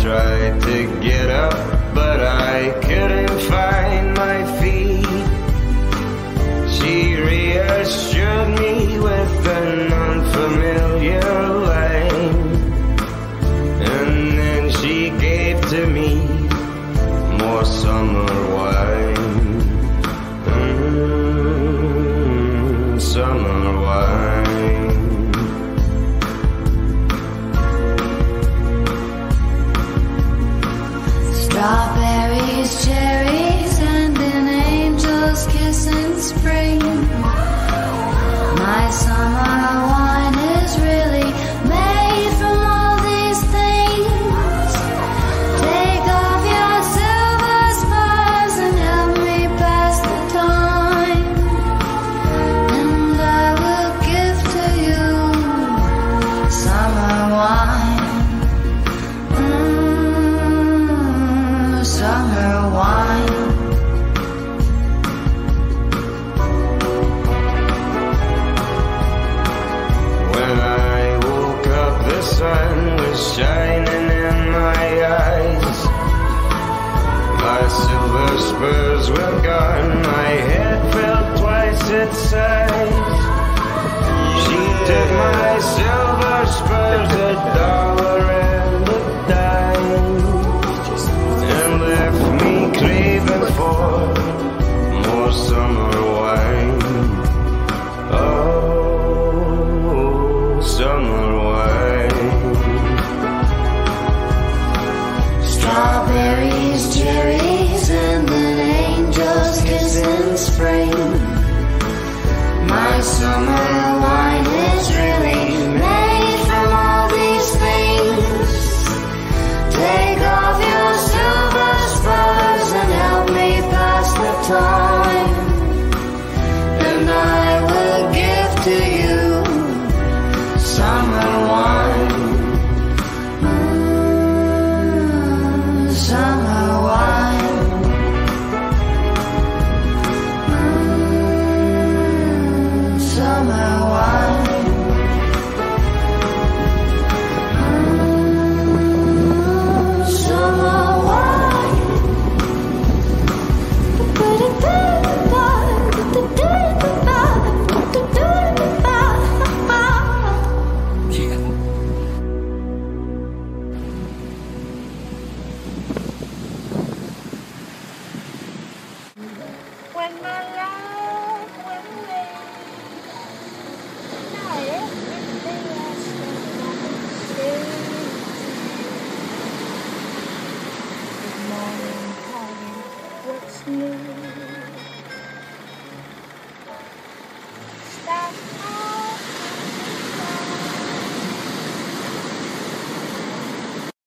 tried to get up, but I couldn't.